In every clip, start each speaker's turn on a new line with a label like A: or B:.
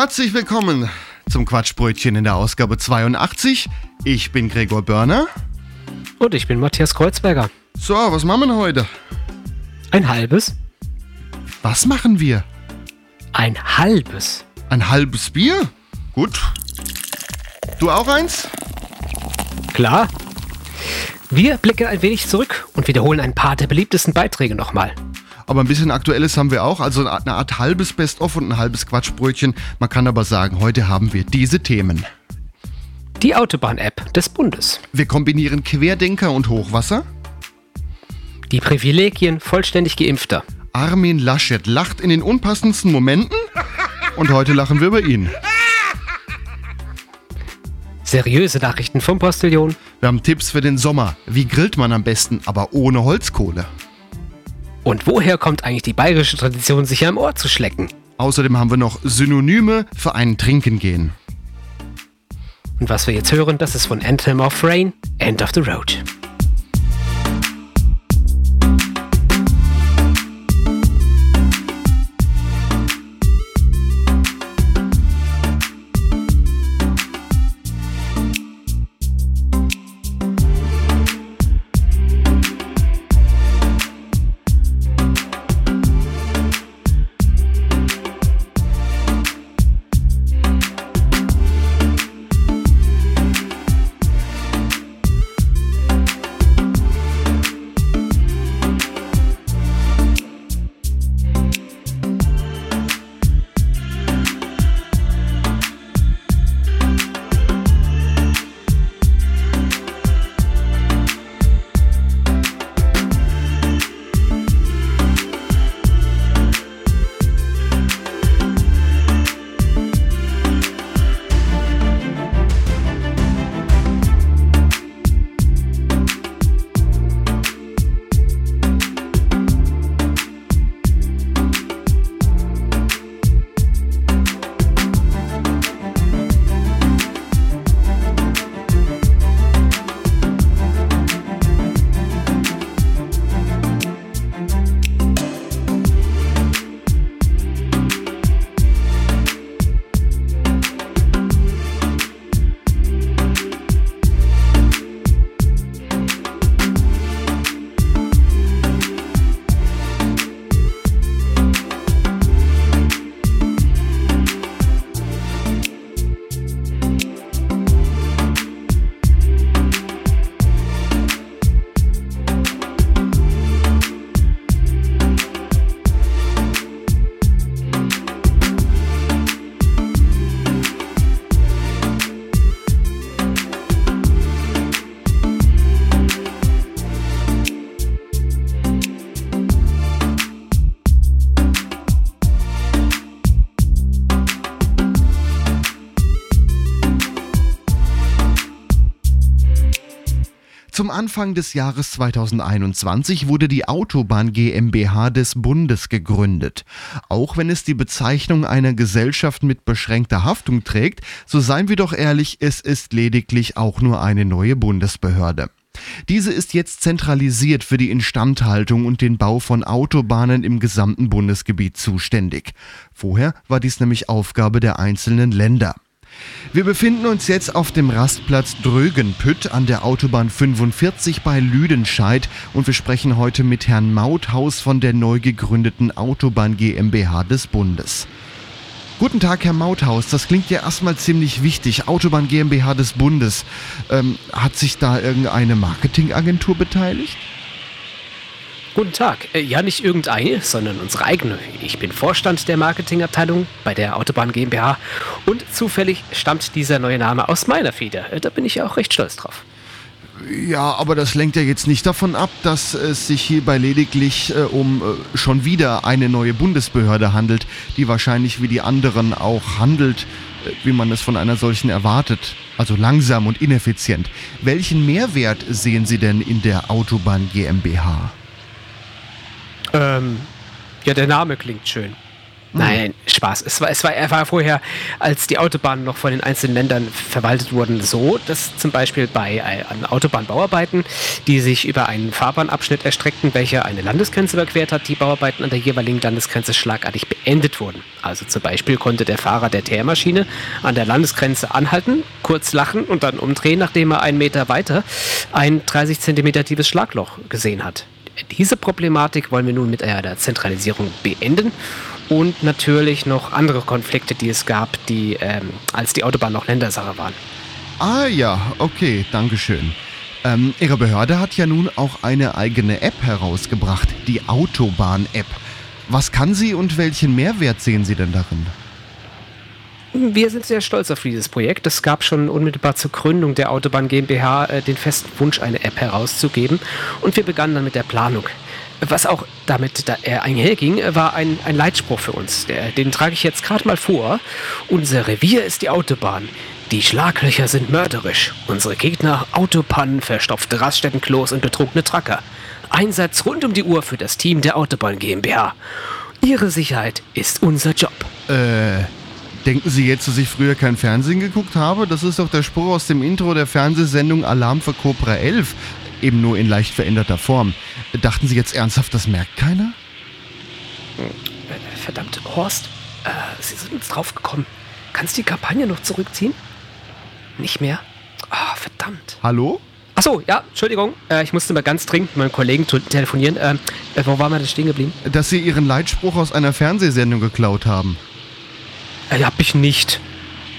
A: Herzlich willkommen zum Quatschbrötchen in der Ausgabe 82. Ich bin Gregor Börner.
B: Und ich bin Matthias Kreuzberger.
A: So, was machen wir heute?
B: Ein halbes?
A: Was machen wir?
B: Ein halbes.
A: Ein halbes Bier? Gut. Du auch eins?
B: Klar. Wir blicken ein wenig zurück und wiederholen ein paar der beliebtesten Beiträge nochmal.
A: Aber ein bisschen Aktuelles haben wir auch, also eine Art halbes Best-of und ein halbes Quatschbrötchen. Man kann aber sagen, heute haben wir diese Themen.
B: Die Autobahn-App des Bundes.
A: Wir kombinieren Querdenker und Hochwasser.
B: Die Privilegien vollständig Geimpfter.
A: Armin Laschet lacht in den unpassendsten Momenten. Und heute lachen wir über ihn.
B: Seriöse Nachrichten vom Postillon.
A: Wir haben Tipps für den Sommer. Wie grillt man am besten, aber ohne Holzkohle?
B: Und woher kommt eigentlich die bayerische Tradition, sich am Ohr zu schlecken?
A: Außerdem haben wir noch Synonyme für ein Trinken gehen.
B: Und was wir jetzt hören, das ist von Anthem of Rain, End of the Road.
A: Anfang des Jahres 2021 wurde die Autobahn GmbH des Bundes gegründet. Auch wenn es die Bezeichnung einer Gesellschaft mit beschränkter Haftung trägt, so seien wir doch ehrlich, es ist lediglich auch nur eine neue Bundesbehörde. Diese ist jetzt zentralisiert für die Instandhaltung und den Bau von Autobahnen im gesamten Bundesgebiet zuständig. Vorher war dies nämlich Aufgabe der einzelnen Länder. Wir befinden uns jetzt auf dem Rastplatz Drögenpütt an der Autobahn 45 bei Lüdenscheid und wir sprechen heute mit Herrn Mauthaus von der neu gegründeten Autobahn GmbH des Bundes. Guten Tag, Herr Mauthaus. Das klingt ja erstmal ziemlich wichtig. Autobahn GmbH des Bundes. Ähm, hat sich da irgendeine Marketingagentur beteiligt?
B: Guten Tag. Äh, Ja, nicht irgendeine, sondern unsere eigene. Ich bin Vorstand der Marketingabteilung bei der Autobahn GmbH und zufällig stammt dieser neue Name aus meiner Feder. Äh, Da bin ich ja auch recht stolz drauf.
A: Ja, aber das lenkt ja jetzt nicht davon ab, dass es sich hierbei lediglich äh, um äh, schon wieder eine neue Bundesbehörde handelt, die wahrscheinlich wie die anderen auch handelt, äh, wie man es von einer solchen erwartet. Also langsam und ineffizient. Welchen Mehrwert sehen Sie denn in der Autobahn GmbH?
B: Ähm, ja, der Name klingt schön. Nein, Spaß. Es war, es war, er war vorher, als die Autobahnen noch von den einzelnen Ländern verwaltet wurden, so, dass zum Beispiel bei äh, an Autobahnbauarbeiten, die sich über einen Fahrbahnabschnitt erstreckten, welcher eine Landesgrenze überquert hat, die Bauarbeiten an der jeweiligen Landesgrenze schlagartig beendet wurden. Also zum Beispiel konnte der Fahrer der Teermaschine an der Landesgrenze anhalten, kurz lachen und dann umdrehen, nachdem er einen Meter weiter ein 30 Zentimeter tiefes Schlagloch gesehen hat. Diese Problematik wollen wir nun mit der Zentralisierung beenden und natürlich noch andere Konflikte, die es gab, die ähm, als die Autobahn noch Ländersache waren.
A: Ah ja, okay, Dankeschön. Ähm, Ihre Behörde hat ja nun auch eine eigene App herausgebracht, die Autobahn-App. Was kann sie und welchen Mehrwert sehen Sie denn darin?
B: Wir sind sehr stolz auf dieses Projekt. Es gab schon unmittelbar zur Gründung der Autobahn GmbH äh, den festen Wunsch, eine App herauszugeben. Und wir begannen dann mit der Planung. Was auch damit da, äh, einherging, war ein, ein Leitspruch für uns. Der, den trage ich jetzt gerade mal vor. Unser Revier ist die Autobahn. Die Schlaglöcher sind mörderisch. Unsere Gegner Autopannen, verstopfte Raststättenklos und betrunkene Tracker. Einsatz rund um die Uhr für das Team der Autobahn GmbH. Ihre Sicherheit ist unser Job.
A: Äh, denken Sie jetzt, dass ich früher kein Fernsehen geguckt habe? Das ist doch der Spruch aus dem Intro der Fernsehsendung Alarm für Cobra 11. Eben nur in leicht veränderter Form. Dachten Sie jetzt ernsthaft, das merkt keiner?
B: Äh, Verdammt, Horst, äh, Sie sind uns draufgekommen. Kannst du die Kampagne noch zurückziehen? Nicht mehr? Ah, verdammt.
A: Hallo?
B: Achso, ja, Entschuldigung. Äh, ich musste mal ganz dringend mit meinem Kollegen telefonieren. Ähm, äh, wo waren wir denn stehen geblieben?
A: Dass Sie Ihren Leitspruch aus einer Fernsehsendung geklaut haben.
B: Äh, hab ich nicht.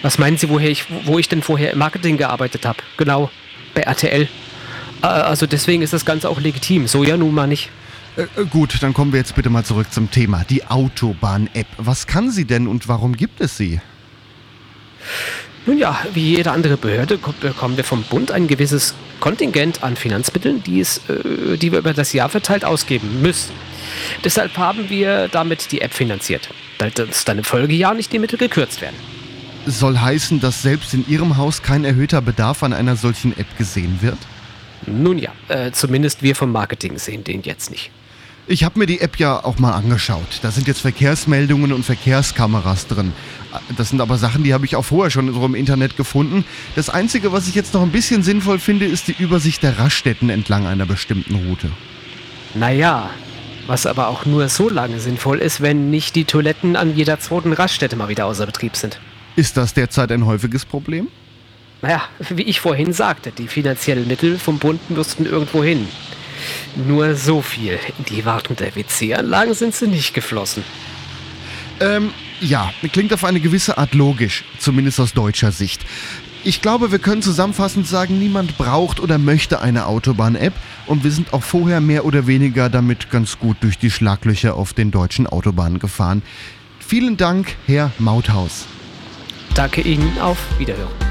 B: Was meinen Sie, woher ich, wo ich denn vorher im Marketing gearbeitet habe? Genau, bei RTL. Äh, also deswegen ist das Ganze auch legitim. So ja nun mal nicht.
A: Äh, äh, gut, dann kommen wir jetzt bitte mal zurück zum Thema. Die Autobahn-App. Was kann sie denn und warum gibt es sie?
B: Nun ja, wie jede andere Behörde ko- bekommen wir vom Bund ein gewisses Kontingent an Finanzmitteln, die, es, äh, die wir über das Jahr verteilt ausgeben müssen. Deshalb haben wir damit die App finanziert, uns dann im Folgejahr nicht die Mittel gekürzt werden.
A: Soll heißen, dass selbst in Ihrem Haus kein erhöhter Bedarf an einer solchen App gesehen wird?
B: Nun ja, äh, zumindest wir vom Marketing sehen den jetzt nicht.
A: Ich habe mir die App ja auch mal angeschaut. Da sind jetzt Verkehrsmeldungen und Verkehrskameras drin. Das sind aber Sachen, die habe ich auch vorher schon so im Internet gefunden. Das Einzige, was ich jetzt noch ein bisschen sinnvoll finde, ist die Übersicht der Raststätten entlang einer bestimmten Route.
B: Naja, was aber auch nur so lange sinnvoll ist, wenn nicht die Toiletten an jeder zweiten Raststätte mal wieder außer Betrieb sind.
A: Ist das derzeit ein häufiges Problem?
B: Naja, wie ich vorhin sagte, die finanziellen Mittel vom Bund müssten irgendwo hin. Nur so viel. In die Wartung der WC-Anlagen sind sie nicht geflossen.
A: Ähm, ja, klingt auf eine gewisse Art logisch, zumindest aus deutscher Sicht. Ich glaube, wir können zusammenfassend sagen, niemand braucht oder möchte eine Autobahn-App und wir sind auch vorher mehr oder weniger damit ganz gut durch die Schlaglöcher auf den deutschen Autobahnen gefahren. Vielen Dank, Herr Mauthaus.
B: Danke Ihnen, auf Wiederhören.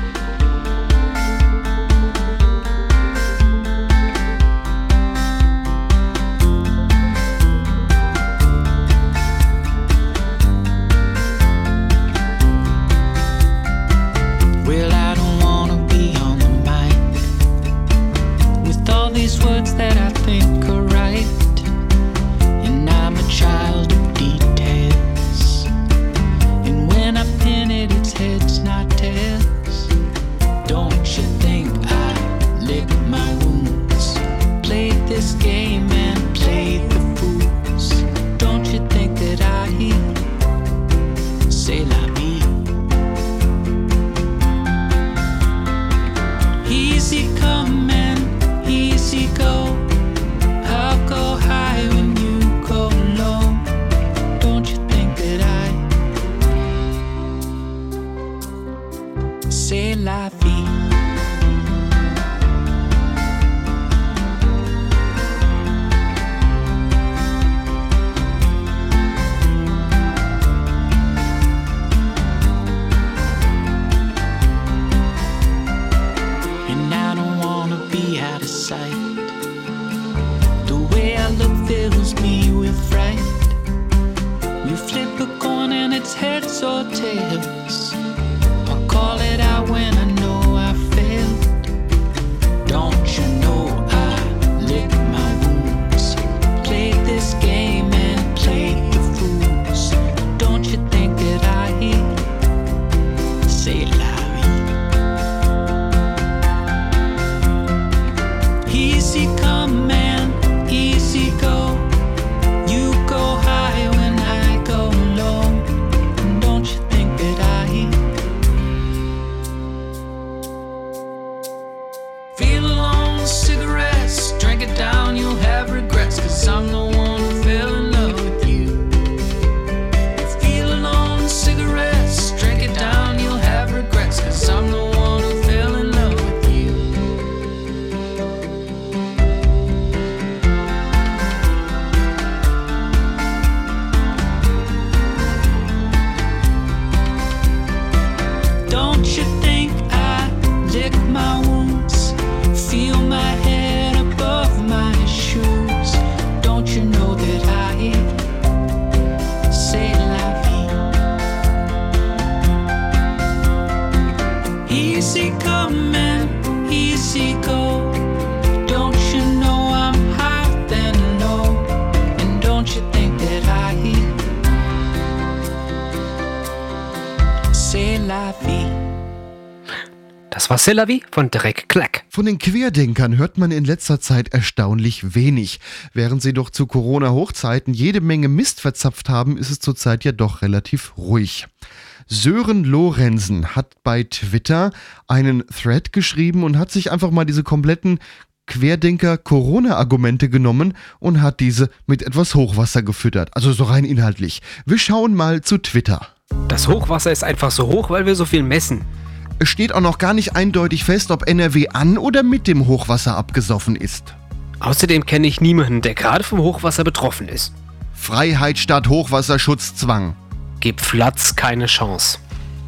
B: Sillavi von Derek Clack.
A: Von den Querdenkern hört man in letzter Zeit erstaunlich wenig. Während sie doch zu Corona-Hochzeiten jede Menge Mist verzapft haben, ist es zurzeit ja doch relativ ruhig. Sören Lorenzen hat bei Twitter einen Thread geschrieben und hat sich einfach mal diese kompletten Querdenker-Corona-Argumente genommen und hat diese mit etwas Hochwasser gefüttert. Also so rein inhaltlich. Wir schauen mal zu Twitter.
B: Das Hochwasser ist einfach so hoch, weil wir so viel messen.
A: Es steht auch noch gar nicht eindeutig fest, ob NRW an oder mit dem Hochwasser abgesoffen ist.
B: Außerdem kenne ich niemanden, der gerade vom Hochwasser betroffen ist.
A: Freiheit statt Hochwasserschutzzwang.
B: Gib Flatz keine Chance.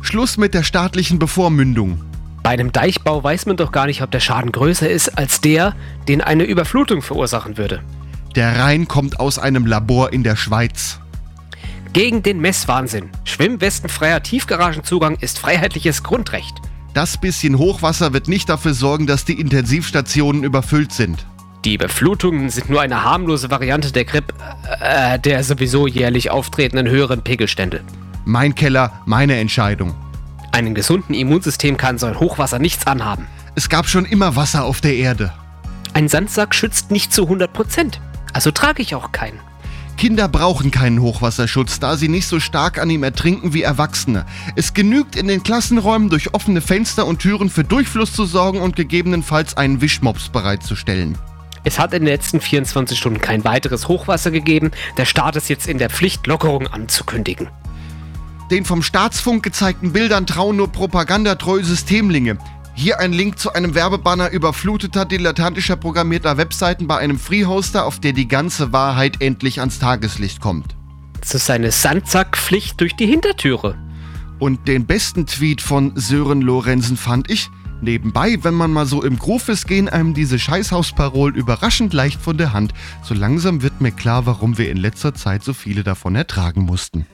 A: Schluss mit der staatlichen Bevormündung.
B: Bei einem Deichbau weiß man doch gar nicht, ob der Schaden größer ist als der, den eine Überflutung verursachen würde.
A: Der Rhein kommt aus einem Labor in der Schweiz.
B: Gegen den Messwahnsinn. Schwimmwestenfreier Tiefgaragenzugang ist freiheitliches Grundrecht.
A: Das bisschen Hochwasser wird nicht dafür sorgen, dass die Intensivstationen überfüllt sind.
B: Die Überflutungen sind nur eine harmlose Variante der Grip, äh, der sowieso jährlich auftretenden höheren Pegelstände.
A: Mein Keller, meine Entscheidung.
B: Einem gesunden Immunsystem kann so ein Hochwasser nichts anhaben.
A: Es gab schon immer Wasser auf der Erde.
B: Ein Sandsack schützt nicht zu 100 Prozent. Also trage ich auch keinen.
A: Kinder brauchen keinen Hochwasserschutz, da sie nicht so stark an ihm ertrinken wie Erwachsene. Es genügt in den Klassenräumen durch offene Fenster und Türen für Durchfluss zu sorgen und gegebenenfalls einen Wischmops bereitzustellen.
B: Es hat in den letzten 24 Stunden kein weiteres Hochwasser gegeben. Der Staat ist jetzt in der Pflicht, Lockerungen anzukündigen.
A: Den vom Staatsfunk gezeigten Bildern trauen nur propagandatreue Systemlinge. Hier ein Link zu einem Werbebanner überfluteter, dilettantischer programmierter Webseiten bei einem Freehoster, auf der die ganze Wahrheit endlich ans Tageslicht kommt.
B: Das ist eine Sandsackpflicht durch die Hintertüre.
A: Und den besten Tweet von Sören Lorenzen fand ich. Nebenbei, wenn man mal so im Groove ist, gehen einem diese Scheißhausparolen überraschend leicht von der Hand. So langsam wird mir klar, warum wir in letzter Zeit so viele davon ertragen mussten.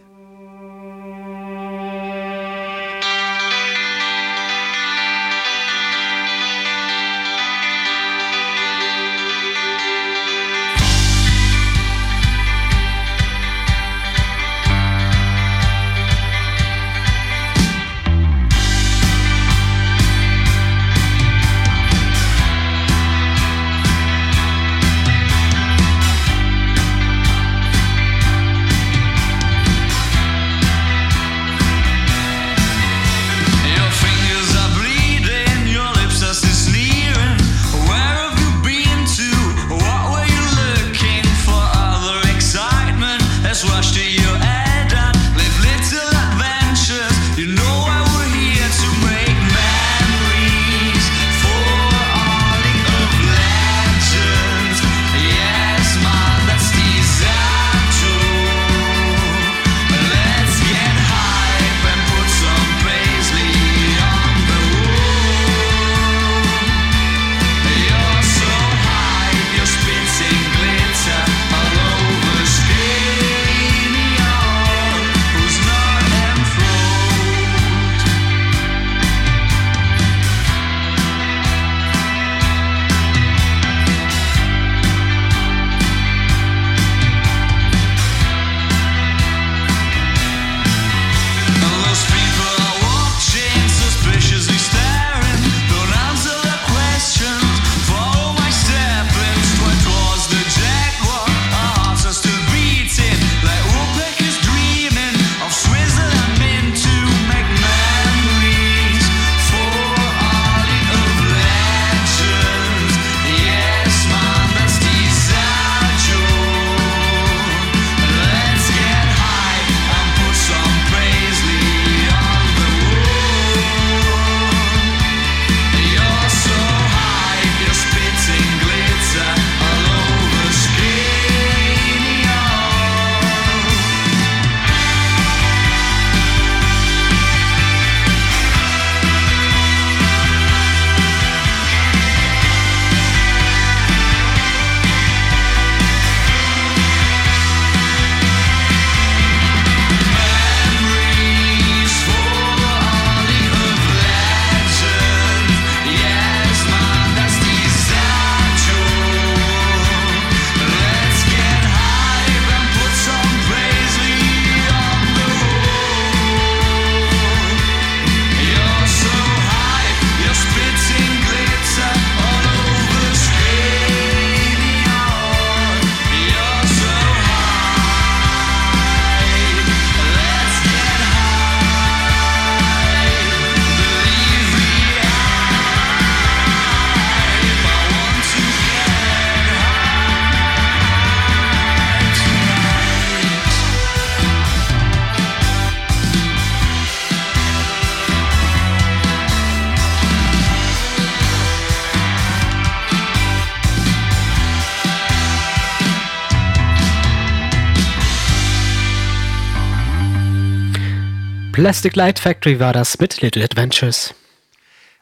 B: Plastic Light Factory war das mit Little Adventures.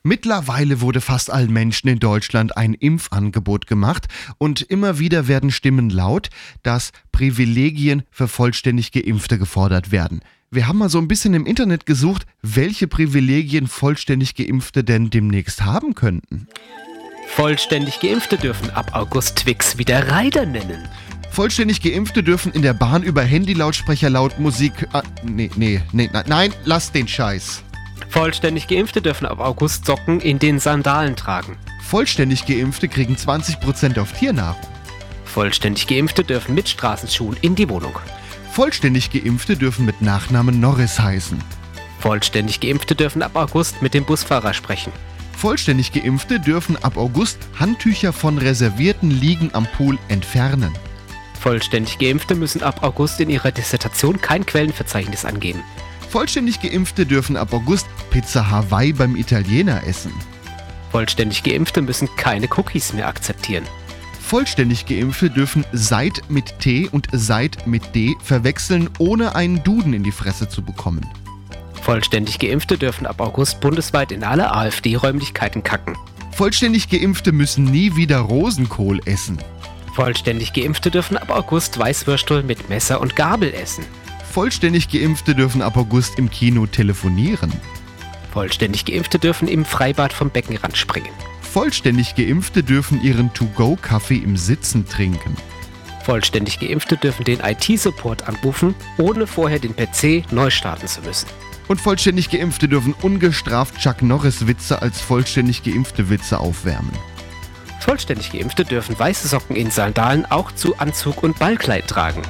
A: Mittlerweile wurde fast allen Menschen in Deutschland ein Impfangebot gemacht und immer wieder werden Stimmen laut, dass Privilegien für vollständig Geimpfte gefordert werden. Wir haben mal so ein bisschen im Internet gesucht, welche Privilegien vollständig Geimpfte denn demnächst haben könnten.
B: Vollständig Geimpfte dürfen ab August Twix wieder Reiter nennen.
A: Vollständig Geimpfte dürfen in der Bahn über Handylautsprecher laut Musik. Ah, nee, nee, nee, nein, nein, lass den Scheiß.
B: Vollständig Geimpfte dürfen ab August Socken in den Sandalen tragen.
A: Vollständig Geimpfte kriegen 20% auf Tiernahrung.
B: Vollständig Geimpfte dürfen mit Straßenschuhen in die Wohnung.
A: Vollständig Geimpfte dürfen mit Nachnamen Norris heißen.
B: Vollständig Geimpfte dürfen ab August mit dem Busfahrer sprechen.
A: Vollständig Geimpfte dürfen ab August Handtücher von reservierten Liegen am Pool entfernen.
B: Vollständig Geimpfte müssen ab August in ihrer Dissertation kein Quellenverzeichnis angeben.
A: Vollständig Geimpfte dürfen ab August Pizza Hawaii beim Italiener essen.
B: Vollständig Geimpfte müssen keine Cookies mehr akzeptieren.
A: Vollständig Geimpfte dürfen Seid mit T und Seid mit D verwechseln, ohne einen Duden in die Fresse zu bekommen.
B: Vollständig Geimpfte dürfen ab August bundesweit in alle AfD-Räumlichkeiten kacken.
A: Vollständig Geimpfte müssen nie wieder Rosenkohl essen.
B: Vollständig Geimpfte dürfen ab August Weißwürstel mit Messer und Gabel essen.
A: Vollständig Geimpfte dürfen ab August im Kino telefonieren.
B: Vollständig Geimpfte dürfen im Freibad vom Beckenrand springen.
A: Vollständig Geimpfte dürfen ihren To-Go-Kaffee im Sitzen trinken.
B: Vollständig Geimpfte dürfen den IT-Support anrufen, ohne vorher den PC neu starten zu müssen.
A: Und vollständig Geimpfte dürfen ungestraft Chuck Norris-Witze als vollständig geimpfte Witze aufwärmen.
B: Vollständig Geimpfte dürfen weiße Socken in Sandalen auch zu Anzug und Ballkleid tragen.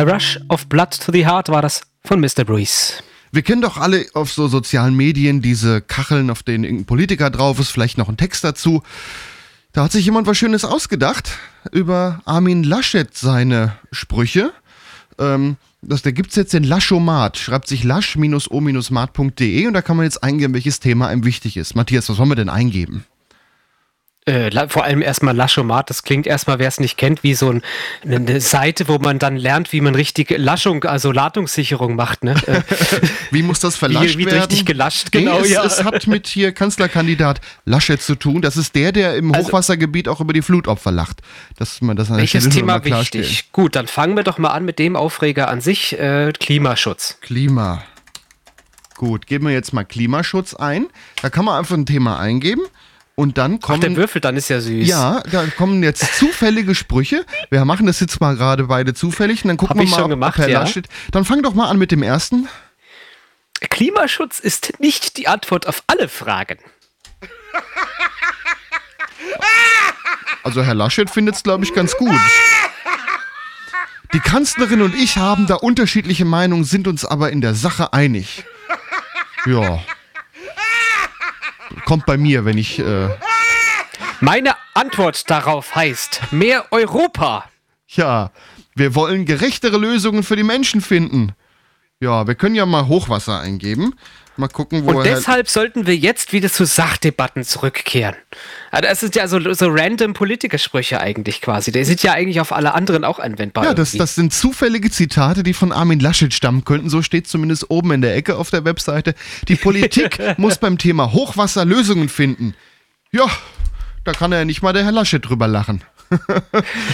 B: A Rush of Blood to the Heart war das von Mr. Bruce.
A: Wir kennen doch alle auf so sozialen Medien diese Kacheln, auf denen irgendein Politiker drauf ist, vielleicht noch ein Text dazu. Da hat sich jemand was Schönes ausgedacht über Armin Laschet seine Sprüche. Ähm, das, da gibt es jetzt den Laschomat. Schreibt sich lasch-o-mat.de und da kann man jetzt eingeben, welches Thema einem wichtig ist. Matthias, was wollen wir denn eingeben?
B: Äh, vor allem erstmal Laschomat, das klingt erstmal, wer es nicht kennt, wie so ein, eine Seite, wo man dann lernt, wie man richtig Laschung, also Ladungssicherung macht. Ne? Äh,
A: Wie muss das verlascht
B: wie
A: werden?
B: richtig gelascht, genau,
A: nee, es,
B: ja.
A: es hat mit hier Kanzlerkandidat Laschet zu tun. Das ist der, der im
B: Also-
A: Hochwassergebiet auch über die Flutopfer lacht. Dass man das an
B: Welches
A: Stelle
B: Thema wichtig? Gut, dann fangen wir doch mal an mit dem Aufreger an sich, äh, Klimaschutz.
A: Klima. Gut, geben wir jetzt mal Klimaschutz ein. Da kann man einfach ein Thema eingeben und dann
B: Ach,
A: kommen.
B: der Würfel dann ist ja süß.
A: ja, da kommen jetzt zufällige Sprüche. Wir machen das jetzt mal gerade beide zufällig und dann gucken
B: Hab
A: wir
B: ich
A: mal,
B: schon gemacht,
A: ob Herr
B: ja.
A: Laschet. Dann fang doch mal an mit dem ersten.
B: Klimaschutz ist nicht die Antwort auf alle Fragen.
A: Also Herr Laschet findet es, glaube ich, ganz gut. Die Kanzlerin und ich haben da unterschiedliche Meinungen, sind uns aber in der Sache einig. Ja. Kommt bei mir, wenn ich. Äh,
B: Meine Antwort darauf heißt mehr Europa.
A: ja, wir wollen gerechtere Lösungen für die Menschen finden. Ja, wir können ja mal Hochwasser eingeben. Mal gucken, wo
B: Und
A: Herr-
B: deshalb sollten wir jetzt wieder zu Sachdebatten zurückkehren. Also das ist ja so, so random Politikersprüche eigentlich quasi. Der sind ja eigentlich auf alle anderen auch anwendbar.
A: Ja, das, das sind zufällige Zitate, die von Armin Laschet stammen könnten. So steht zumindest oben in der Ecke auf der Webseite. Die Politik muss beim Thema Hochwasser Lösungen finden. Ja, da kann ja nicht mal der Herr Laschet drüber lachen.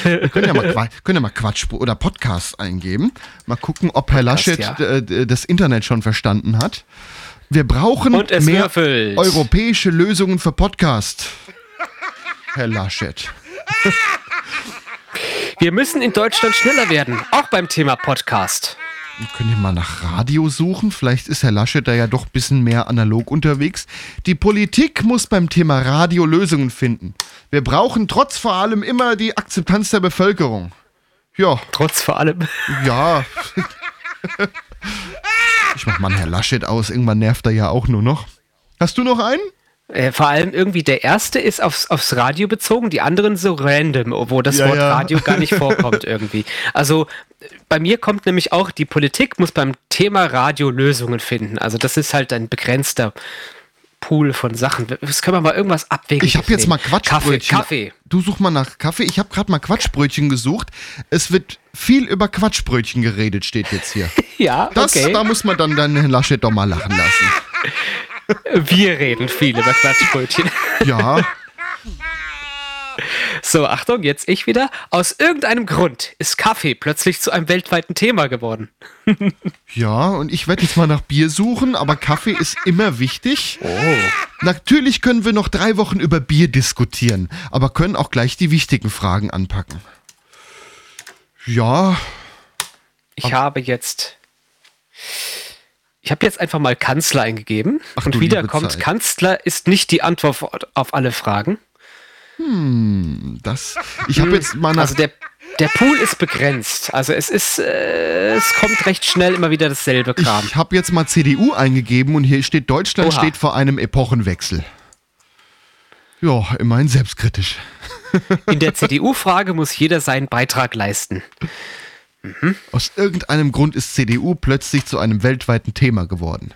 A: Wir können ja mal, können ja mal Quatsch oder Podcast eingeben. Mal gucken, ob Herr
B: Podcast,
A: Laschet
B: ja.
A: äh, das Internet schon verstanden hat. Wir brauchen mehr
B: würfelt.
A: europäische Lösungen für Podcast. Herr Laschet.
B: Wir müssen in Deutschland schneller werden, auch beim Thema Podcast.
A: Wir können ja mal nach Radio suchen. Vielleicht ist Herr Laschet da ja doch ein bisschen mehr analog unterwegs. Die Politik muss beim Thema Radio Lösungen finden. Wir brauchen trotz vor allem immer die Akzeptanz der Bevölkerung. Ja,
B: Trotz vor allem.
A: ja. Ich mach mal einen Herr Laschet aus. Irgendwann nervt er ja auch nur noch. Hast du noch einen?
B: Äh, vor allem irgendwie der erste ist aufs, aufs Radio bezogen, die anderen so random, wo das
A: Ja,
B: Wort
A: ja.
B: Radio gar nicht vorkommt irgendwie. Also bei mir kommt nämlich auch, die Politik muss beim Thema Radio Lösungen finden. Also das ist halt ein begrenzter Pool von Sachen. Das können wir mal irgendwas abwägen.
A: Ich habe jetzt mal Quatschbrötchen.
B: Kaffee, Kaffee.
A: Du such mal nach Kaffee. Ich habe gerade mal Quatschbrötchen gesucht. Es wird viel über Quatschbrötchen geredet, steht jetzt hier.
B: Ja,
A: Das,
B: okay.
A: Da muss man dann deinen Laschet doch mal lachen lassen.
B: Wir reden viel über Quatschbrötchen.
A: Ja,
B: So, Achtung, jetzt ich wieder. Aus irgendeinem Grund ist Kaffee plötzlich zu einem weltweiten Thema geworden.
A: ja, und ich werde jetzt mal nach Bier suchen, aber Kaffee ist immer wichtig.
B: Oh.
A: Natürlich können wir noch drei Wochen über Bier diskutieren, aber können auch gleich die wichtigen Fragen anpacken. Ja,
B: Ich habe jetzt. Ich habe jetzt einfach mal Kanzler eingegeben
A: Ach
B: und wieder kommt
A: Zeit.
B: Kanzler ist nicht die Antwort auf alle Fragen.
A: Das. Ich habe jetzt mal nach.
B: Also der, der Pool ist begrenzt. Also es ist, äh, es kommt recht schnell immer wieder dasselbe Kram.
A: Ich habe jetzt mal CDU eingegeben und hier steht, Deutschland
B: Oha.
A: steht vor einem Epochenwechsel. Ja, immerhin selbstkritisch.
B: In der CDU-Frage muss jeder seinen Beitrag leisten.
A: Aus irgendeinem Grund ist CDU plötzlich zu einem weltweiten Thema geworden.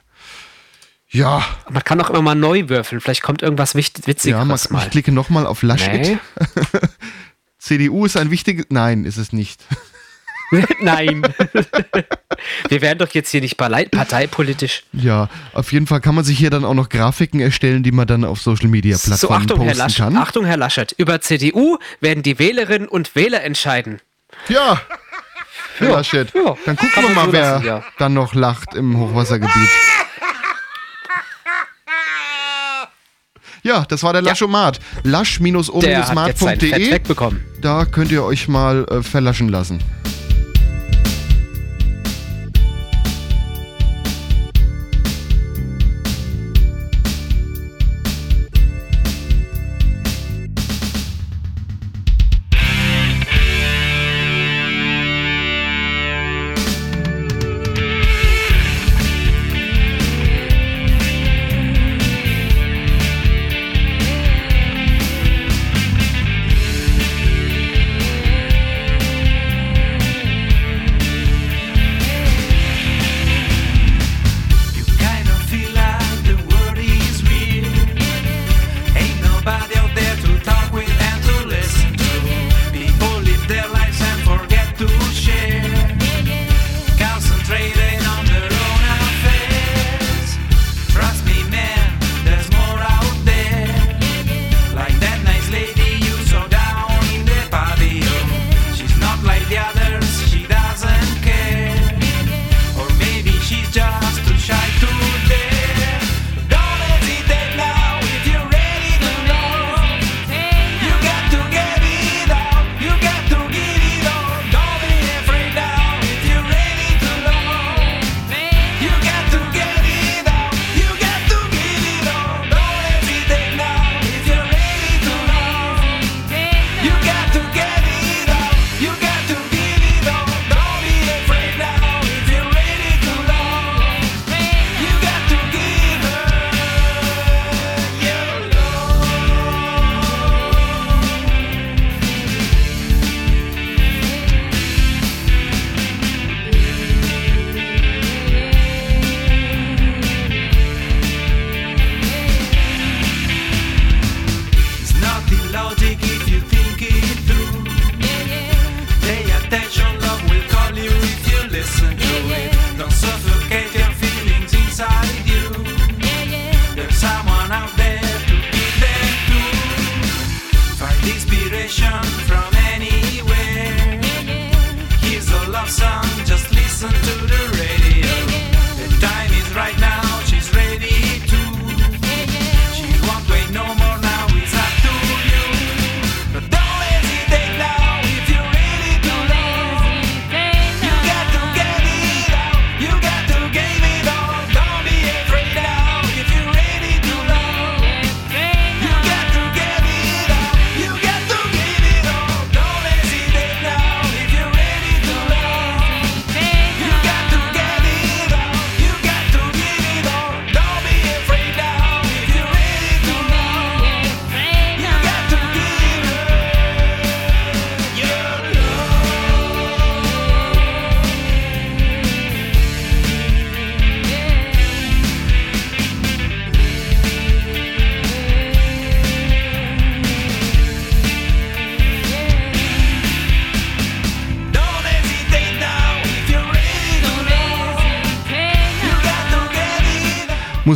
A: Ja,
B: Man kann auch immer mal neu würfeln. Vielleicht kommt irgendwas Wicht-
A: ja
B: Witzigeres
A: mal, ich klicke nochmal auf Laschet.
B: Nee.
A: CDU ist ein wichtiges. Nein, ist es nicht.
B: Nein. Wir werden doch jetzt hier nicht parteipolitisch.
A: Ja, auf jeden Fall kann man sich hier dann auch noch Grafiken erstellen, die man dann auf Social Media
B: So,
A: Plattformen
B: Achtung, Herr
A: posten
B: Laschet.
A: kann.
B: Achtung, Herr Laschet. Über CDU werden die Wählerinnen und Wähler entscheiden.
A: Ja, Herr
B: Ja,
A: Laschet.
B: ja.
A: Dann gucken wir
B: man
A: mal,
B: so
A: wer
B: ja.
A: dann noch lacht im Hochwassergebiet. Ja, das war der Laschomat.
B: Der hat jetzt sein Fett
A: lasch-o-smart.de.
B: wegbekommen.
A: Da könnt ihr euch mal äh, verlaschen lassen.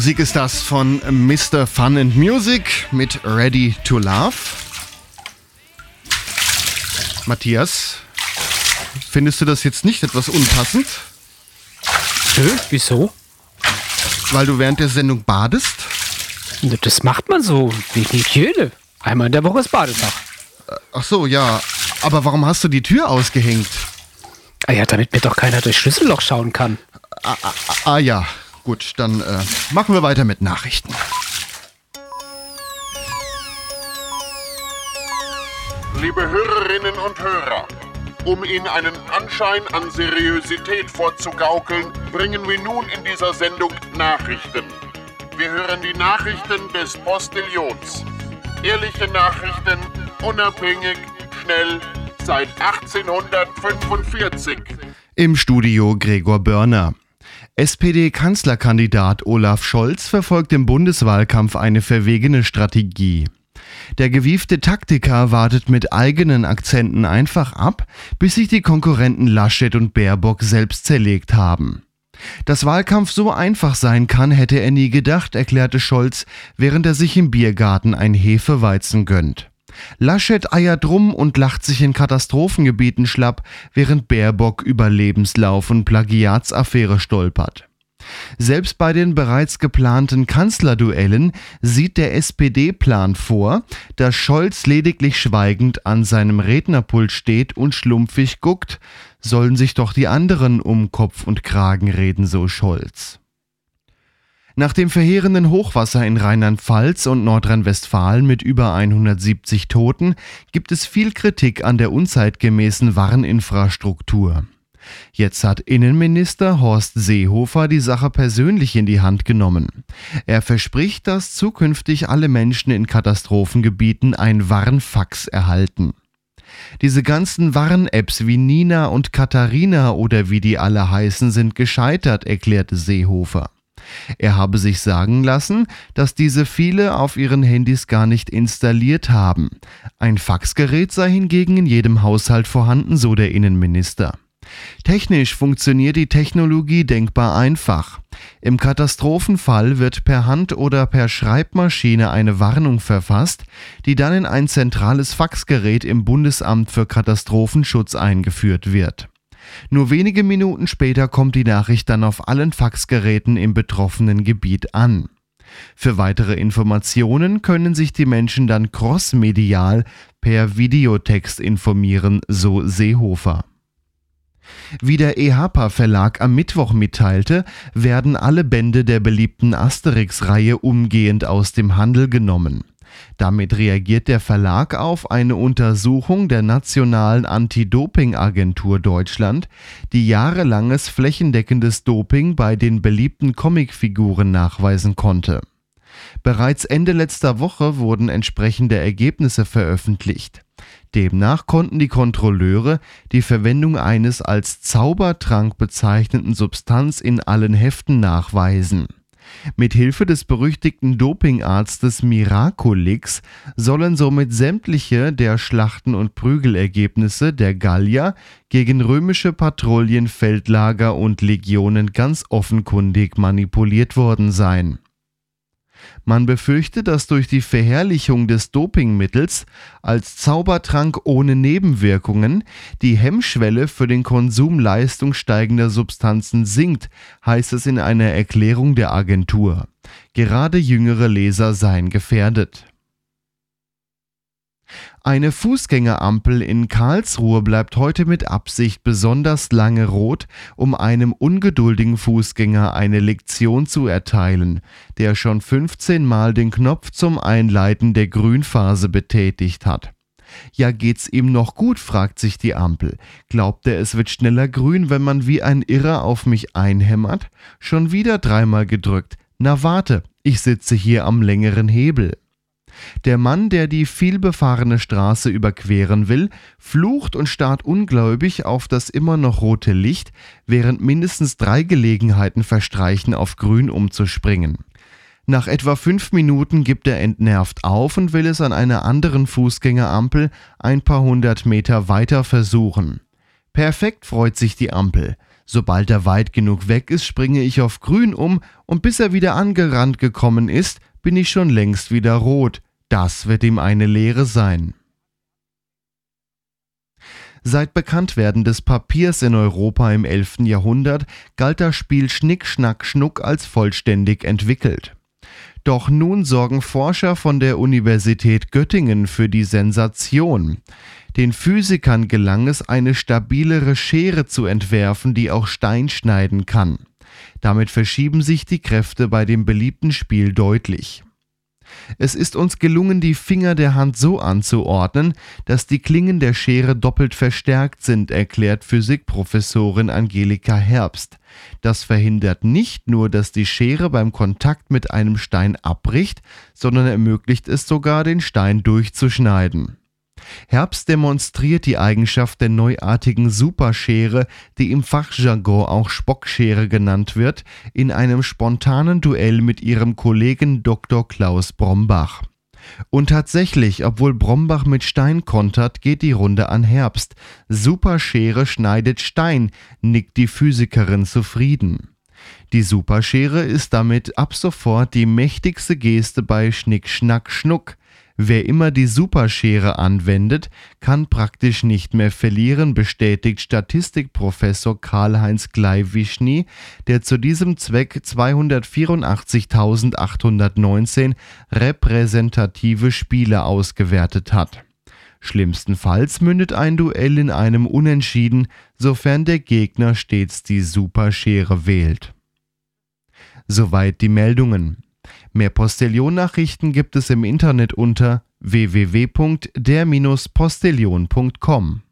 A: Musik ist das von Mr. Fun and Music mit Ready to Love. Matthias, findest du das jetzt nicht etwas unpassend?
B: Nö, wieso?
A: Weil du während der Sendung badest?
B: Das macht man so, wegen Hygiene. Einmal in der Woche ist Badetag.
A: Ach so, ja. Aber warum hast du die Tür ausgehängt?
B: Ah ja, damit mir doch keiner durch Schlüsselloch schauen kann.
A: Ah ja, gut, dann äh, machen wir weiter mit Nachrichten.
C: Liebe Hörerinnen und Hörer, um Ihnen einen Anschein an Seriosität vorzugaukeln, bringen wir nun in dieser Sendung Nachrichten. Wir hören die Nachrichten des Postillons. Ehrliche Nachrichten, unabhängig, schnell, seit 1845.
A: Im Studio Gregor Börner. SPD-Kanzlerkandidat Olaf Scholz verfolgt im Bundeswahlkampf eine verwegene Strategie. Der gewiefte Taktiker wartet mit eigenen Akzenten einfach ab, bis sich die Konkurrenten Laschet und Baerbock selbst zerlegt haben. Dass Wahlkampf so einfach sein kann, hätte er nie gedacht, erklärte Scholz, während er sich im Biergarten ein Hefeweizen gönnt. Laschet eiert rum und lacht sich in Katastrophengebieten schlapp, während Baerbock über Lebenslauf und Plagiatsaffäre stolpert. Selbst bei den bereits geplanten Kanzlerduellen sieht der SPD-Plan vor, dass Scholz lediglich schweigend an seinem Rednerpult steht und schlumpfig guckt, sollen sich doch die anderen um Kopf und Kragen reden, so Scholz. Nach dem verheerenden Hochwasser in Rheinland-Pfalz und Nordrhein-Westfalen mit über 170 Toten gibt es viel Kritik an der unzeitgemäßen Warninfrastruktur. Jetzt hat Innenminister Horst Seehofer die Sache persönlich in die Hand genommen. Er verspricht, dass zukünftig alle Menschen in Katastrophengebieten ein Warnfax erhalten. Diese ganzen Warn-Apps wie Nina und Katharina oder wie die alle heißen sind gescheitert, erklärte Seehofer. Er habe sich sagen lassen, dass diese viele auf ihren Handys gar nicht installiert haben. Ein Faxgerät sei hingegen in jedem Haushalt vorhanden, so der Innenminister. Technisch funktioniert die Technologie denkbar einfach. Im Katastrophenfall wird per Hand oder per Schreibmaschine eine Warnung verfasst, die dann in ein zentrales Faxgerät im Bundesamt für Katastrophenschutz eingeführt wird. Nur wenige Minuten später kommt die Nachricht dann auf allen Faxgeräten im betroffenen Gebiet an. Für weitere Informationen können sich die Menschen dann crossmedial per Videotext informieren, so Seehofer. Wie der EHPA Verlag am Mittwoch mitteilte, werden alle Bände der beliebten Asterix-Reihe umgehend aus dem Handel genommen. Damit reagiert der Verlag auf eine Untersuchung der Nationalen Anti-Doping-Agentur Deutschland, die jahrelanges flächendeckendes Doping bei den beliebten Comicfiguren nachweisen konnte. Bereits Ende letzter Woche wurden entsprechende Ergebnisse veröffentlicht. Demnach konnten die Kontrolleure die Verwendung eines als Zaubertrank bezeichneten Substanz in allen Heften nachweisen. Mit Hilfe des berüchtigten Dopingarztes Miraculix sollen somit sämtliche der Schlachten- und Prügelergebnisse der Gallier gegen römische Patrouillen, Feldlager und Legionen ganz offenkundig manipuliert worden sein. Man befürchte, dass durch die Verherrlichung des Dopingmittels als Zaubertrank ohne Nebenwirkungen die Hemmschwelle für den Konsum leistungssteigender Substanzen sinkt, heißt es in einer Erklärung der Agentur. Gerade jüngere Leser seien gefährdet. Eine Fußgängerampel in Karlsruhe bleibt heute mit Absicht besonders lange rot, um einem ungeduldigen Fußgänger eine Lektion zu erteilen, der schon 15 Mal den Knopf zum Einleiten der Grünphase betätigt hat. Ja, geht's ihm noch gut, fragt sich die Ampel. Glaubt er, es wird schneller grün, wenn man wie ein Irrer auf mich einhämmert? Schon wieder dreimal gedrückt. Na warte, ich sitze hier am längeren Hebel. Der Mann, der die vielbefahrene Straße überqueren will, flucht und starrt ungläubig auf das immer noch rote Licht, während mindestens drei Gelegenheiten verstreichen, auf grün umzuspringen. Nach etwa fünf Minuten gibt er entnervt auf und will es an einer anderen Fußgängerampel ein paar hundert Meter weiter versuchen. Perfekt freut sich die Ampel. Sobald er weit genug weg ist, springe ich auf grün um und bis er wieder angerannt gekommen ist, bin ich schon längst wieder rot. Das wird ihm eine Lehre sein. Seit Bekanntwerden des Papiers in Europa im 11. Jahrhundert galt das Spiel Schnick, Schnack, Schnuck als vollständig entwickelt. Doch nun sorgen Forscher von der Universität Göttingen für die Sensation. Den Physikern gelang es, eine stabilere Schere zu entwerfen, die auch Stein schneiden kann. Damit verschieben sich die Kräfte bei dem beliebten Spiel deutlich. Es ist uns gelungen, die Finger der Hand so anzuordnen, dass die Klingen der Schere doppelt verstärkt sind, erklärt Physikprofessorin Angelika Herbst. Das verhindert nicht nur, dass die Schere beim Kontakt mit einem Stein abbricht, sondern ermöglicht es sogar, den Stein durchzuschneiden. Herbst demonstriert die Eigenschaft der neuartigen Superschere, die im Fachjargon auch Spockschere genannt wird, in einem spontanen Duell mit ihrem Kollegen Dr. Klaus Brombach. Und tatsächlich, obwohl Brombach mit Stein kontert, geht die Runde an Herbst. Superschere schneidet Stein, nickt die Physikerin zufrieden. Die Superschere ist damit ab sofort die mächtigste Geste bei Schnick, Schnack, Schnuck. Wer immer die Superschere anwendet, kann praktisch nicht mehr verlieren, bestätigt Statistikprofessor Karl-Heinz Gleiwischny, der zu diesem Zweck 284.819 repräsentative Spiele ausgewertet hat. Schlimmstenfalls mündet ein Duell in einem Unentschieden, sofern der Gegner stets die Superschere wählt. Soweit die Meldungen. Mehr Postillon-Nachrichten gibt es im Internet unter www.der-postillon.com.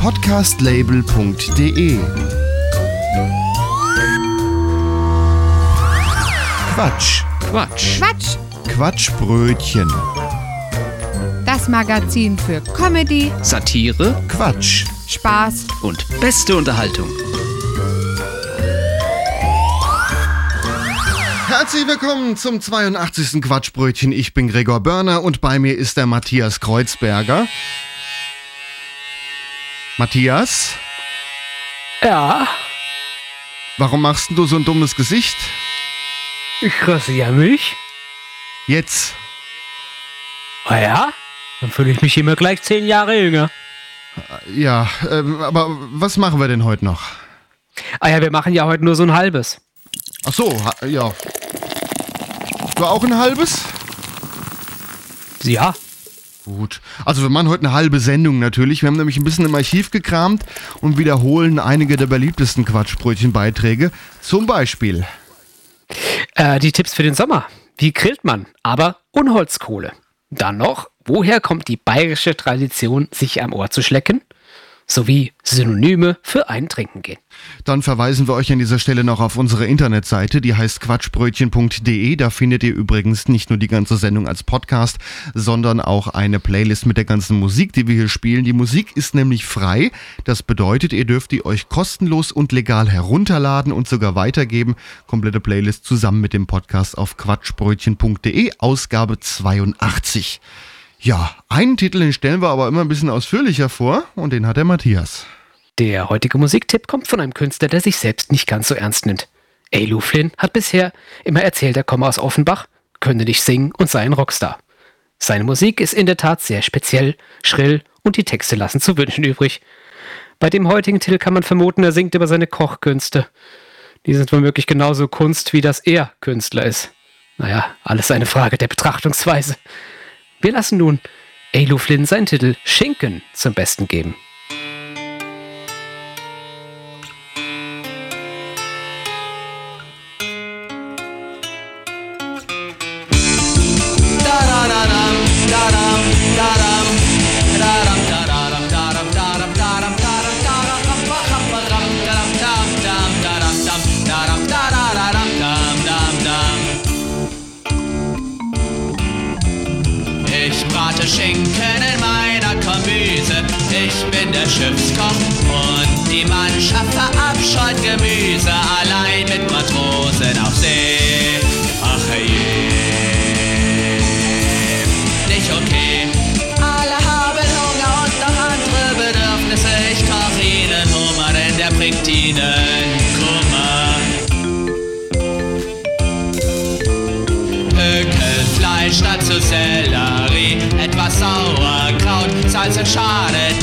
A: Podcastlabel.de Quatsch.
D: Quatsch.
E: Quatsch.
A: Quatschbrötchen.
E: Das Magazin für Comedy,
D: Satire
A: Quatsch.
E: Spaß
D: und beste Unterhaltung.
A: Herzlich willkommen zum 82. Quatschbrötchen. Ich bin Gregor Börner und bei mir ist der Matthias Kreuzberger. Matthias,
B: Ja,
A: warum machst denn du so ein dummes Gesicht?
B: ich rasiere mich.
A: Jetzt.
B: Ah ja, dann fühle ich mich immer gleich zehn Jahre jünger.
A: Ja, ähm, aber was machen wir denn heute noch?
B: Ah ja, wir machen ja heute nur so ein halbes.
A: Ach so, ha- ja. Du auch ein halbes?
B: Ja,
A: Gut. Also wir machen heute eine halbe Sendung natürlich. Wir haben nämlich ein bisschen im Archiv gekramt und wiederholen einige der beliebtesten Quatschbrötchenbeiträge. Zum Beispiel.
B: äh, die Tipps für den Sommer. Wie grillt man? Aber Unholzkohle. Dann noch, woher kommt die bayerische Tradition, sich am Ohr zu schlecken? Sowie Synonyme für Eintrinken gehen.
A: Dann verweisen wir euch an dieser Stelle noch auf unsere Internetseite, die heißt quatschbrötchen.de. Da findet ihr übrigens nicht nur die ganze Sendung als Podcast, sondern auch eine Playlist mit der ganzen Musik, die wir hier spielen. Die Musik ist nämlich frei. Das bedeutet, ihr dürft die euch kostenlos und legal herunterladen und sogar weitergeben. Komplette Playlist zusammen mit dem Podcast auf quatschbrötchen.de, Ausgabe 82. Ja, einen Titel, den stellen wir aber immer ein bisschen ausführlicher vor und den hat der Matthias.
B: Der heutige Musiktipp kommt von einem Künstler, der sich selbst nicht ganz so ernst nimmt. Elu Flynn hat bisher immer erzählt, er komme aus Offenbach, könne nicht singen und sei ein Rockstar. Seine Musik ist in der Tat sehr speziell, schrill und die Texte lassen zu wünschen übrig. Bei dem heutigen Titel kann man vermuten, er singt über seine Kochkünste. Die sind womöglich genauso Kunst, wie dass er Künstler ist. Naja, alles eine Frage der Betrachtungsweise. Wir lassen nun Elu Flynn seinen Titel Schinken zum Besten geben.
F: Schiffskopf und die Mannschaft verabscheut Gemüse allein mit Matrosen auf See. Ach je, nicht okay. Alle haben Hunger und noch andere Bedürfnisse. Ich koch ihnen Hummer, denn der bringt ihnen Kummer. Ökelfleisch statt zu Sellerie, etwas Sauerkraut, Salz und Schade.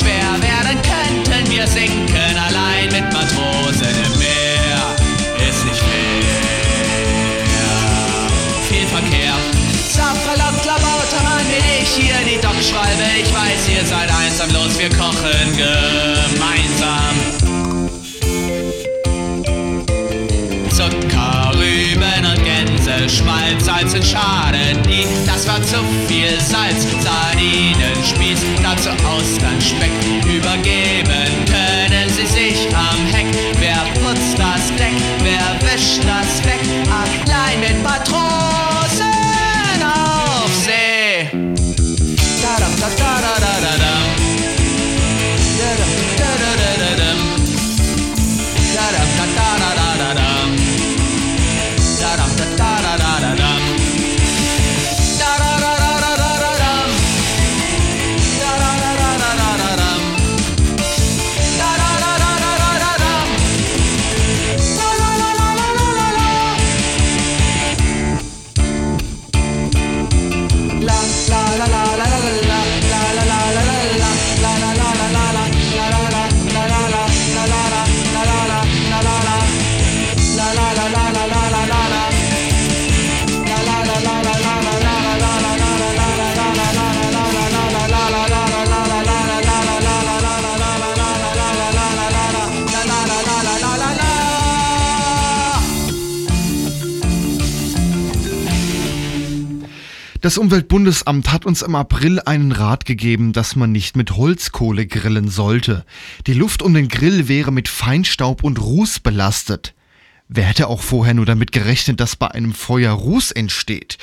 F: Schwer wären, könnten wir sinken allein mit Matrosen im Meer. Ist nicht fair. Viel Verkehr. Saufralab, Klabautermann, bin ich hier die Doc. Ich weiß, ihr seid einsam, los, wir kochen mit Salz entschaden die. Das war zu viel Salz, Sardinenspieß, dazu Austern, Speck Das
A: Umweltbundesamt hat uns im April einen Rat gegeben, dass man nicht mit Holzkohle grillen sollte. Die Luft um den Grill wäre mit Feinstaub und Ruß belastet. Wer hätte auch vorher nur damit gerechnet, dass bei einem Feuer Ruß entsteht?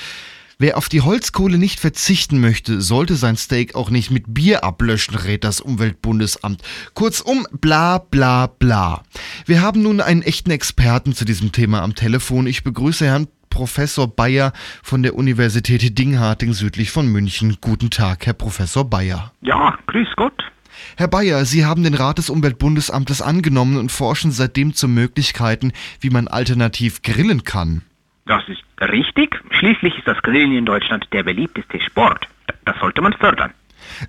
A: Wer auf die Holzkohle nicht verzichten möchte, sollte sein Steak auch nicht mit Bier ablöschen, rät das Umweltbundesamt. Kurzum, bla bla bla. Wir haben nun einen echten Experten zu diesem Thema am Telefon. Ich begrüße Herrn Professor Bayer von der Universität Dingharting südlich von München. Guten Tag, Herr Professor Bayer.
G: Ja, grüß Gott.
A: Herr Bayer, Sie haben den Rat des Umweltbundesamtes angenommen und forschen seitdem zu Möglichkeiten, wie man alternativ grillen kann.
G: Das ist richtig. Schließlich ist das Grillen in Deutschland der beliebteste Sport. Das sollte man fördern.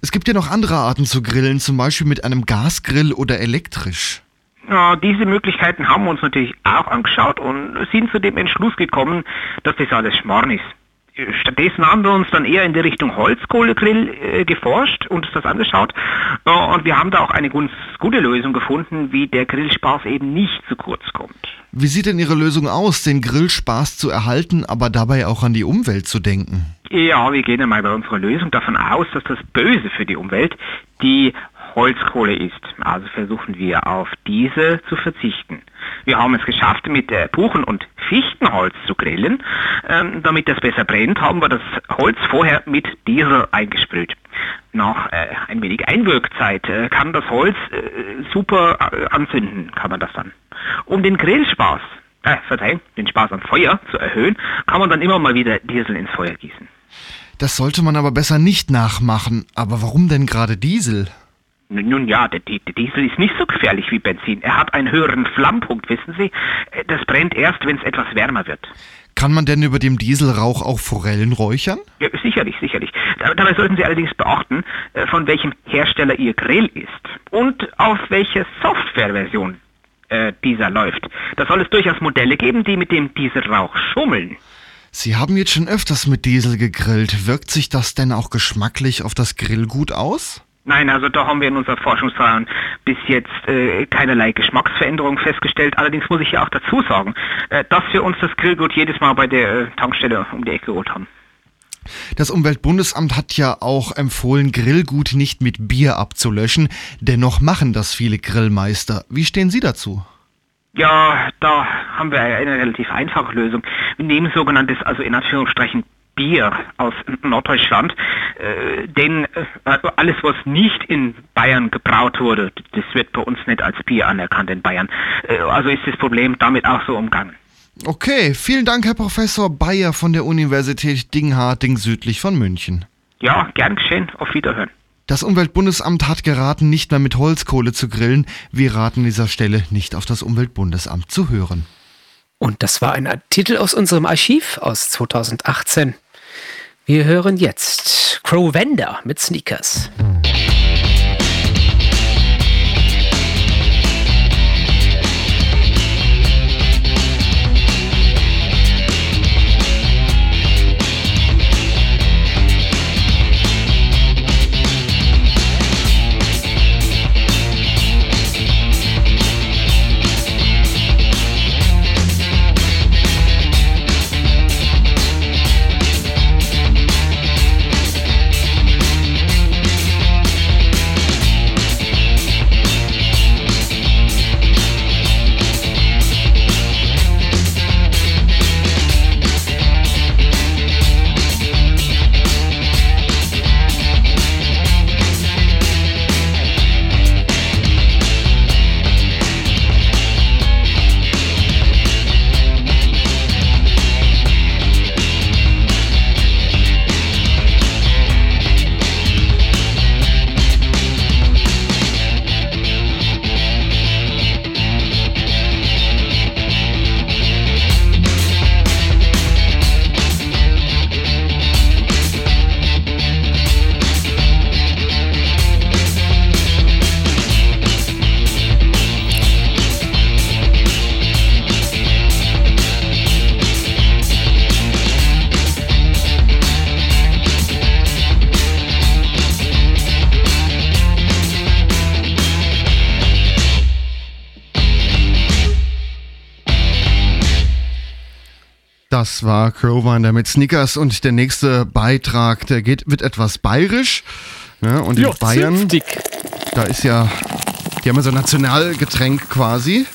A: Es gibt ja noch andere Arten zu grillen, zum Beispiel mit einem Gasgrill oder elektrisch.
G: Ja, diese Möglichkeiten haben wir uns natürlich auch angeschaut und sind zu dem Entschluss gekommen, dass das alles Schmarrn ist. Stattdessen haben wir uns dann eher in die Richtung Holzkohlegrill äh, geforscht und uns das angeschaut. Äh, und wir haben da auch eine ganz gute Lösung gefunden, wie der Grillspaß eben nicht zu kurz kommt.
A: Wie sieht denn Ihre Lösung aus, den Grillspaß zu erhalten, aber dabei auch an die Umwelt zu denken?
G: Ja, wir gehen einmal bei unserer Lösung davon aus, dass das Böse für die Umwelt die Holzkohle ist. Also versuchen wir auf diese zu verzichten. Wir haben es geschafft, mit äh, Buchen- und Fichtenholz zu grillen. Ähm, damit das besser brennt, haben wir das Holz vorher mit Diesel eingesprüht. Nach äh, ein wenig Einwirkzeit äh, kann das Holz äh, super äh, anzünden, kann man das dann. Um den Grillspaß, äh, verzeihen, den Spaß am Feuer zu erhöhen, kann man dann immer mal wieder Diesel ins Feuer gießen.
A: Das sollte man aber besser nicht nachmachen. Aber warum denn gerade Diesel?
G: Nun ja, der, Diesel ist nicht so gefährlich wie Benzin. Er hat einen höheren Flammpunkt, wissen Sie. Äh, Das brennt erst, wenn es etwas wärmer wird.
A: Kann man denn über dem Dieselrauch auch Forellen räuchern?
G: Ja, sicherlich, sicherlich. Da- Dabei sollten Sie allerdings beachten, äh, von welchem Hersteller Ihr Grill ist und auf welche Softwareversion äh, dieser läuft. Da soll es durchaus Modelle geben, die mit dem Dieselrauch schummeln.
A: Sie haben jetzt schon öfters mit Diesel gegrillt. Wirkt sich das denn auch geschmacklich auf das Grillgut aus?
G: Nein, also da haben wir in unserer Forschungsverfahren bis jetzt äh, keinerlei Geschmacksveränderung festgestellt. Allerdings muss ich ja auch dazu sagen, äh, dass wir uns das Grillgut jedes Mal bei der äh, Tankstelle um die Ecke geholt haben.
A: Das Umweltbundesamt hat ja auch empfohlen, Grillgut nicht mit Bier abzulöschen. Dennoch machen das viele Grillmeister. Wie stehen Sie dazu?
G: Ja, da haben wir eine relativ einfache Lösung. Wir nehmen sogenanntes, also in Anführungsstrichen, Bier aus Norddeutschland. Äh, denn äh, alles, was nicht in Bayern gebraut wurde, das wird bei uns nicht als Bier anerkannt in Bayern. Äh, also ist das Problem damit auch so umgangen.
A: Okay, vielen Dank, Herr Professor Bayer von der Universität Dingharting südlich von München.
G: Ja, gern geschehen. Auf Wiederhören.
A: Das Umweltbundesamt hat geraten, nicht mehr mit Holzkohle zu grillen. Wir raten an dieser Stelle nicht auf das Umweltbundesamt zu hören.
B: Und das war ein Titel aus unserem Archiv aus 2018. Wir hören jetzt Crow Vender mit Sneakers.
A: Das war Crowwinder mit Snickers und der nächste Beitrag, der geht, wird etwas bayerisch. Ne? Und in
B: Ja,
A: Bayern,
B: zünftig.
A: da ist ja, die haben ja so ein Nationalgetränk quasi.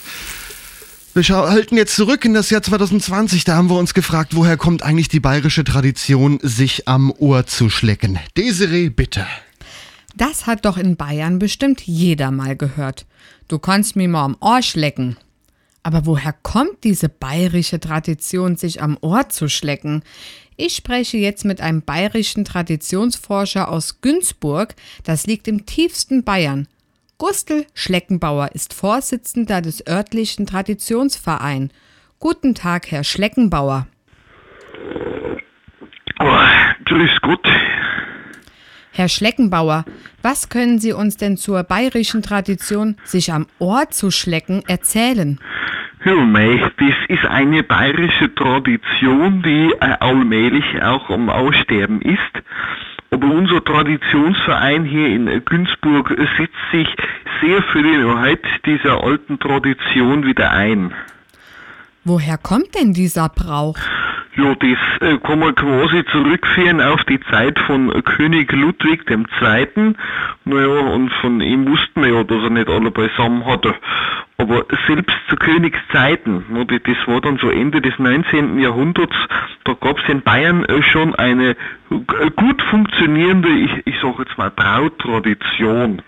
A: Wir halten jetzt zurück in das Jahr 2020. Da haben wir uns gefragt, woher kommt eigentlich die bayerische Tradition, sich am Ohr zu schlecken. Desiree, bitte.
E: Das hat doch in Bayern bestimmt jeder mal gehört. Du kannst mir mal am Ohr schlecken. Aber woher kommt diese bayerische Tradition, sich am Ohr zu schlecken? Ich spreche jetzt mit einem bayerischen Traditionsforscher aus Günzburg. Das liegt im tiefsten Bayern. Gustl Schleckenbauer ist Vorsitzender des örtlichen Traditionsvereins. Guten Tag, Herr Schleckenbauer.
H: Oh, grüß Gott.
E: Herr Schleckenbauer, was können Sie uns denn zur bayerischen Tradition, sich am Ohr zu schlecken, erzählen?
H: Ja, mei, das ist eine bayerische Tradition, die äh, allmählich auch am Aussterben ist. Aber unser Traditionsverein hier in Günzburg setzt sich sehr für den Erhalt dieser alten Tradition wieder ein.
E: Woher kommt denn dieser Brauch?
H: Ja, das äh, kann man quasi zurückführen auf die Zeit von König Ludwig II. Naja, und von ihm wussten wir ja, dass er nicht alle beisammen hatte. Aber selbst zu Königszeiten, das war dann so Ende des 19. Jahrhunderts, da gab es in Bayern äh, schon eine äh, gut funktionierende, ich, ich sage jetzt mal, Brautradition.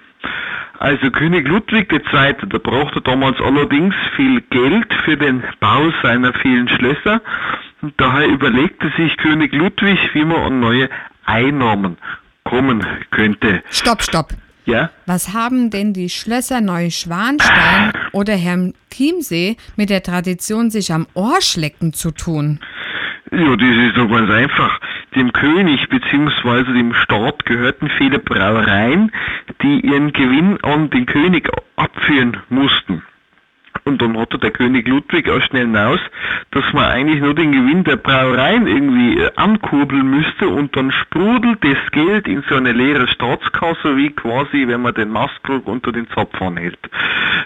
H: Also König Ludwig II., der brauchte damals allerdings viel Geld für den Bau seiner vielen Schlösser daher überlegte sich König Ludwig, wie man an neue Einnahmen kommen könnte.
E: Stopp, stopp.
H: Ja?
E: Was haben denn die Schlösser Neuschwanstein oder Herrn Chiemsee mit der Tradition, sich am Ohr schlecken zu tun?
H: Ja, das ist doch ganz einfach. Dem König bzw. dem Staat gehörten viele Brauereien, die ihren Gewinn an den König abführen mussten. Und dann hatte der König Ludwig auch schnell hinaus, dass man eigentlich nur den Gewinn der Brauereien irgendwie äh, ankurbeln müsste und dann sprudelt das Geld in so eine leere Staatskasse, wie quasi, wenn man den Mastkrug unter den Zapf anhält.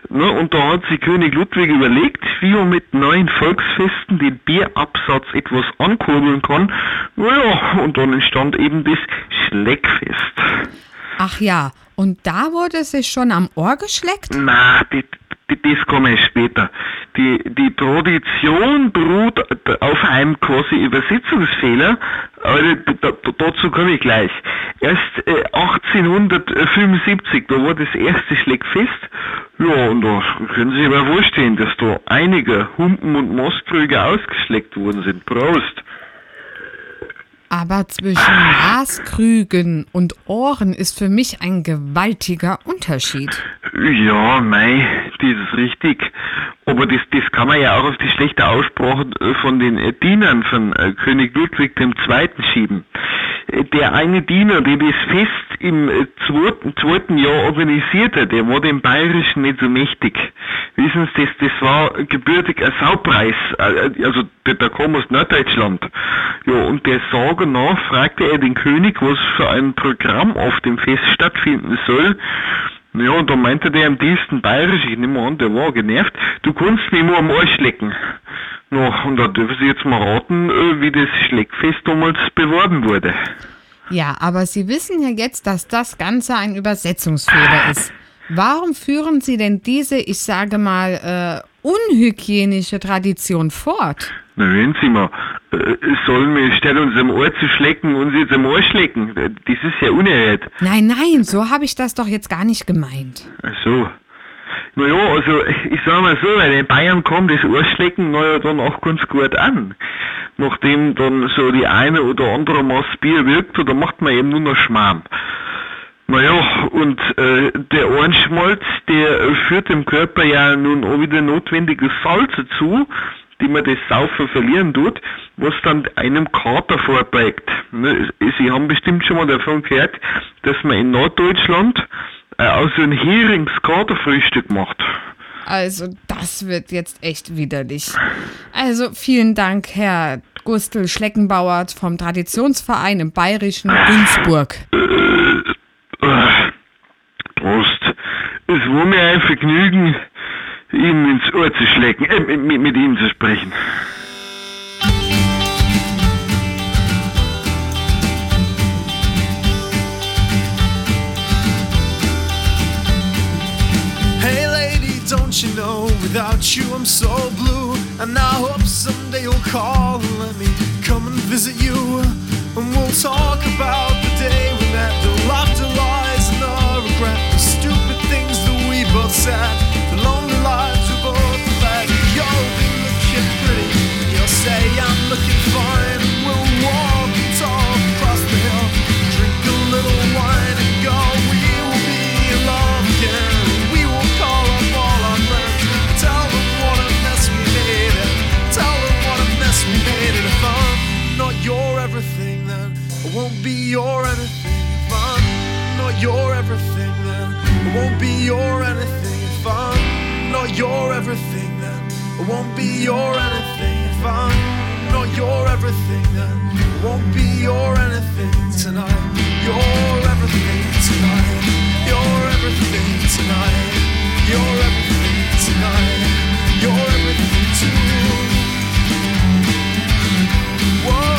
H: Ne, und da hat sich König Ludwig überlegt, wie man mit neuen Volksfesten den Bierabsatz etwas ankurbeln kann. Naja, und dann entstand eben das Schleckfest.
E: Ach ja, und da wurde sich schon am Ohr geschleckt?
H: Na, das, kam erst später. die, die Tradition beruht auf einem quasi Übersetzungsfehler, aber da, da, dazu komme ich gleich. Erst äh, 1875, da war das erste Schleckfest, ja, und da können Sie sich mal vorstellen, dass da einige Humpen und Mastkrüge ausgeschleckt worden sind. Prost!
E: Aber zwischen Maßkrügen und Ohren ist für mich ein gewaltiger Unterschied.
H: Ja, mei, das ist richtig. Aber das, das kann man ja auch auf die schlechte Aussprache von den Dienern von äh, König Ludwig II. schieben. Äh, Der eine Diener, der das Fest im äh, zweiten, zweiten Jahr organisierte, der war dem Bayerischen nicht so mächtig. Wissen Sie, das, das war gebürtig ein Saupreis, äh, also der, der kam aus Norddeutschland. Ja, und der Sage nach fragte er den König, was für ein Programm auf dem Fest stattfinden soll. Ja, und da meinte der am tiefsten bayerisch, ich nehme an, der war genervt, du kannst mich nur am Arsch lecken. Na, und da dürfen Sie jetzt mal raten, äh, wie das Schleckfest damals beworben wurde.
E: Ja, aber Sie wissen ja jetzt, dass das Ganze ein Übersetzungsfehler ist. Warum führen Sie denn diese, ich sage mal, äh, unhygienische Tradition fort?
H: Na, hören Sie mal, äh, sollen wir statt uns am Ohr zu schlecken, uns jetzt am Arsch lecken? Äh, Das ist ja unerhört.
E: Nein, nein, so habe ich das doch jetzt gar nicht gemeint.
H: Ach so. Naja, also ich sag mal so, weil in Bayern kommt das Arschlecken naja dann auch ganz gut an. Nachdem dann so die eine oder andere Maß Bier wirkt, da macht man eben nur noch Schmarrn. Naja, und äh, der Ohrenschmalz, der führt dem Körper ja nun auch wieder notwendige Salze zu, die man das Saufen verlieren tut, was dann einem Kater vorbeugt. Ne, Sie haben bestimmt schon mal davon gehört, dass man in Norddeutschland äh, aus so ein Heringskaterfrühstück macht.
E: Also, das wird jetzt echt widerlich. Also, vielen Dank, Herr Gustl Schleckenbauer vom Traditionsverein im bayerischen Günzburg.
H: Äh, Prost. Es war mir ein Vergnügen, Ihnen ins Ohr zu schlecken, äh, mit, mit Ihnen zu sprechen.
I: Without you I'm so blue And I hope someday you'll call and let me come and visit you. And we'll talk about the day we met The laughter lies and the regret The stupid things that we both said your anything If I'm not your everything then. I won't be your anything If I'm not your everything then. I won't be your anything If I'm not your everything then. I won't be your anything tonight. Your everything tonight. Your everything tonight. Your everything tonight. Your everything too Whoa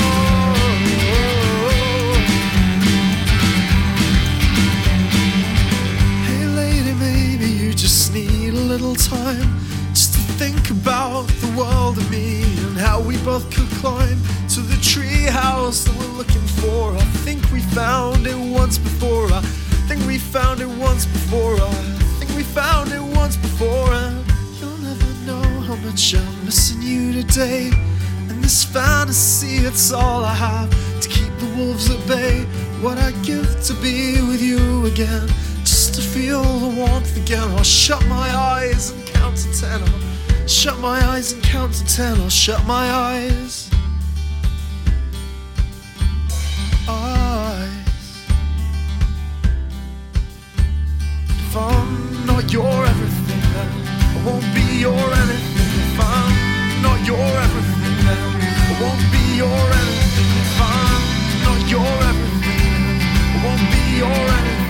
I: little time Just to think about the world and me And how we both could climb to the tree house that we're looking for. I think we found it once before. I think we found it once before. I think we found it once before. And you'll never know how much I'm missing you today. And this fantasy, it's all I have To keep the wolves at bay. What I'd give to be with you again to feel the warmth again. I'll shut my eyes and count to ten. I'll shut my eyes and count to ten. I'll shut my eyes. Eyes. If I'm not your everything then I won't be your anything. If I'm not your everything then I won't be your anything. If I'm not your everything then I won't be your anything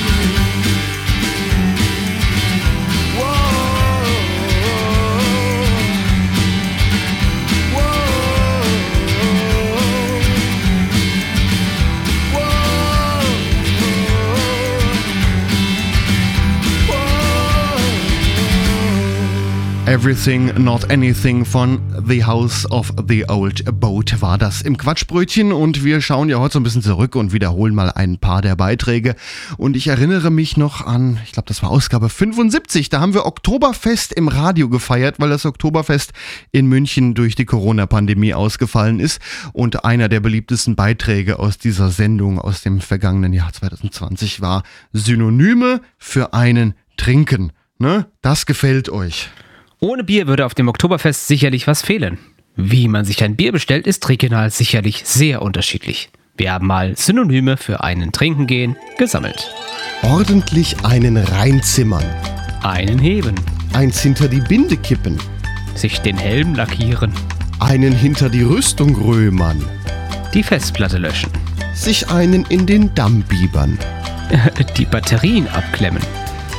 I: everything
A: Not Anything von The House of the Old Boat war das im Quatschbrötchen und wir schauen ja heute so ein bisschen zurück und wiederholen mal ein paar der Beiträge und ich erinnere mich noch an, ich glaube das war Ausgabe 75, da haben wir Oktoberfest im Radio gefeiert, weil das Oktoberfest in München durch die Corona-Pandemie ausgefallen ist und einer der beliebtesten Beiträge aus dieser Sendung aus dem vergangenen Jahr 2020 war Synonyme für einen Trinken. Ne? Das gefällt euch.
B: Ohne Bier würde auf dem Oktoberfest sicherlich was fehlen. Wie man sich ein Bier bestellt, ist regional sicherlich sehr unterschiedlich. Wir haben mal Synonyme für einen Trinken gehen gesammelt.
J: Ordentlich einen reinzimmern.
B: Einen heben.
J: Eins hinter die Binde kippen.
B: Sich den Helm lackieren.
J: Einen hinter die Rüstung römern.
B: Die Festplatte löschen.
J: Sich einen in den Damm biebern.
B: Die Batterien abklemmen.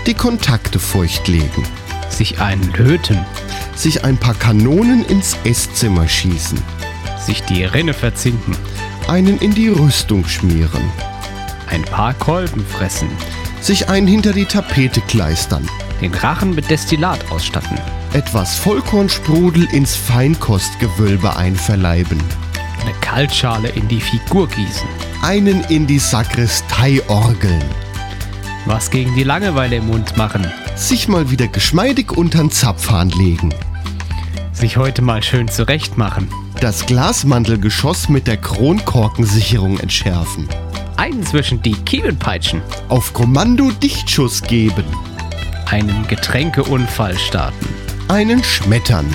J: Die Kontakte feuchtlegen.
B: Sich einen löten.
J: Sich ein paar Kanonen ins Esszimmer schießen.
B: Sich die Rinne verzinken.
J: Einen in die Rüstung schmieren.
B: Ein paar Kolben fressen.
J: Sich einen hinter die Tapete kleistern.
B: Den Rachen mit Destillat ausstatten.
J: Etwas Vollkornsprudel ins Feinkostgewölbe einverleiben.
B: Eine Kaltschale in die Figur gießen.
J: Einen in die Sakristei orgeln.
B: Was gegen die Langeweile im Mund machen.
J: Sich mal wieder geschmeidig untern Zapfhahn legen.
B: Sich heute mal schön zurecht machen.
J: Das Glasmantelgeschoss mit der Kronkorkensicherung entschärfen.
B: Einen zwischen die Kiemen peitschen.
J: Auf Kommando Dichtschuss geben.
B: Einen Getränkeunfall starten.
J: Einen schmettern.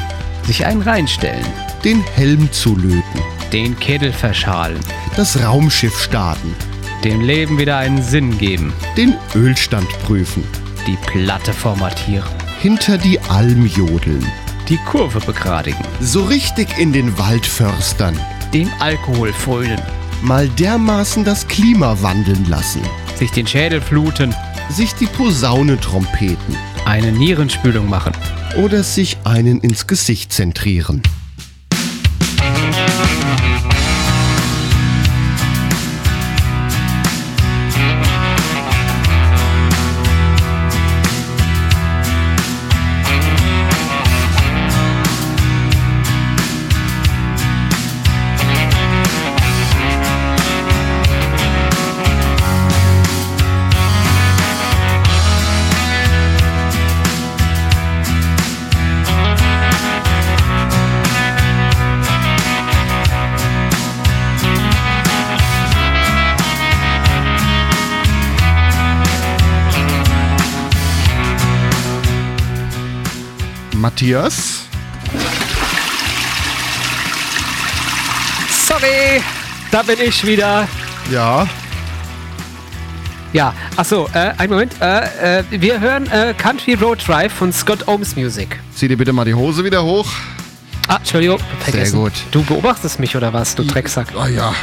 B: Sich einen reinstellen.
J: Den Helm zulöten.
B: Den Kittel verschalen.
J: Das Raumschiff starten.
B: Dem Leben wieder einen Sinn geben.
J: Den Ölstand prüfen.
B: Die Platte formatieren.
J: Hinter die Alm jodeln.
B: Die Kurve begradigen.
J: So richtig in den Wald förstern.
B: Den Alkohol frönen.
J: Mal dermaßen das Klima wandeln lassen.
B: Sich den Schädel fluten.
J: Sich die Posaune trompeten.
B: Eine Nierenspülung machen.
J: Oder sich einen ins Gesicht zentrieren.
A: Matthias?
B: Sorry, da bin ich wieder.
A: Ja.
B: Ja, achso, äh, einen Moment. Äh, äh, wir hören äh, Country Road Drive von Scott Ohms Music.
A: Zieh dir bitte mal die Hose wieder hoch.
B: Ah, Entschuldigung, vergessen.
A: gut.
B: Du beobachtest mich oder was, du Drecksack?
A: Ah ja.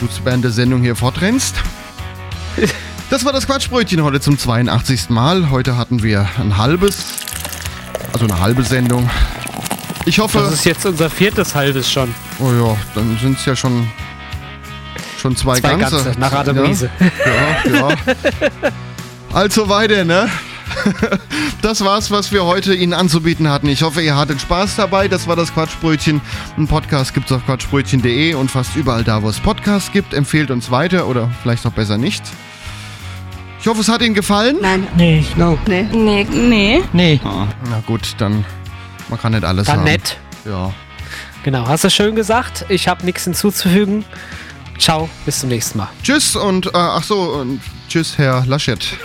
A: Du während der Sendung hier fortrennst. Das war das Quatschbrötchen heute zum 82. Mal. Heute hatten wir ein halbes, also eine halbe Sendung. Ich hoffe.
B: Das ist jetzt unser viertes halbes schon.
A: Oh ja, dann sind es ja schon schon zwei,
B: Zwei
A: ganze.
B: ganze, nach Adam
A: ja. Ja, ja. Also weiter, ne? Das war's, was wir heute Ihnen anzubieten hatten. Ich hoffe, ihr hattet Spaß dabei. Das war das Quatschbrötchen. Ein Podcast gibt's auf quatschbrötchen.de und fast überall da, wo es Podcasts gibt. Empfehlt uns weiter oder vielleicht auch besser nicht. Ich hoffe, es hat Ihnen gefallen.
K: Nein.
L: Nee. No.
K: Nee. Nee. Nee.
L: Nee.
A: Ah, na gut, dann. Man kann nicht alles
B: Dann
A: haben.
B: nett.
A: Ja.
B: Genau, hast du schön gesagt. Ich habe nichts hinzuzufügen. Ciao, bis zum nächsten Mal.
A: Tschüss und äh, ach so, und tschüss, Herr Laschet.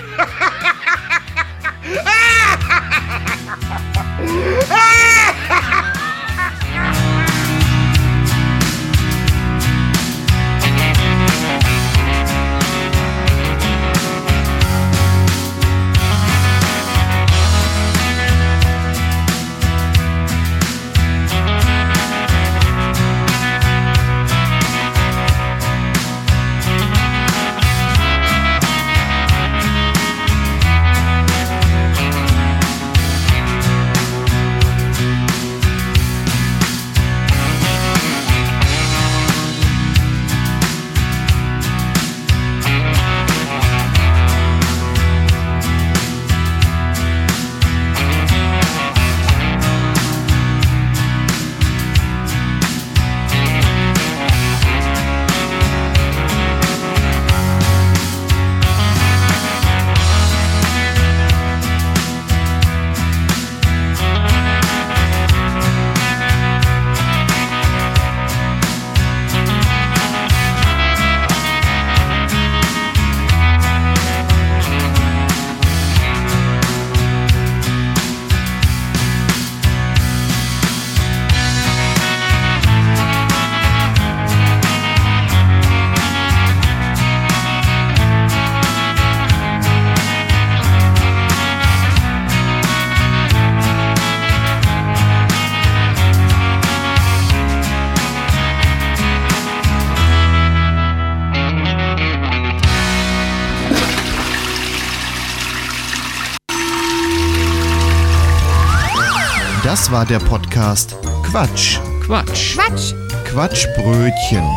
A: Das war der Podcast Quatsch.
E: Quatsch.
M: Quatsch.
A: Quatschbrötchen.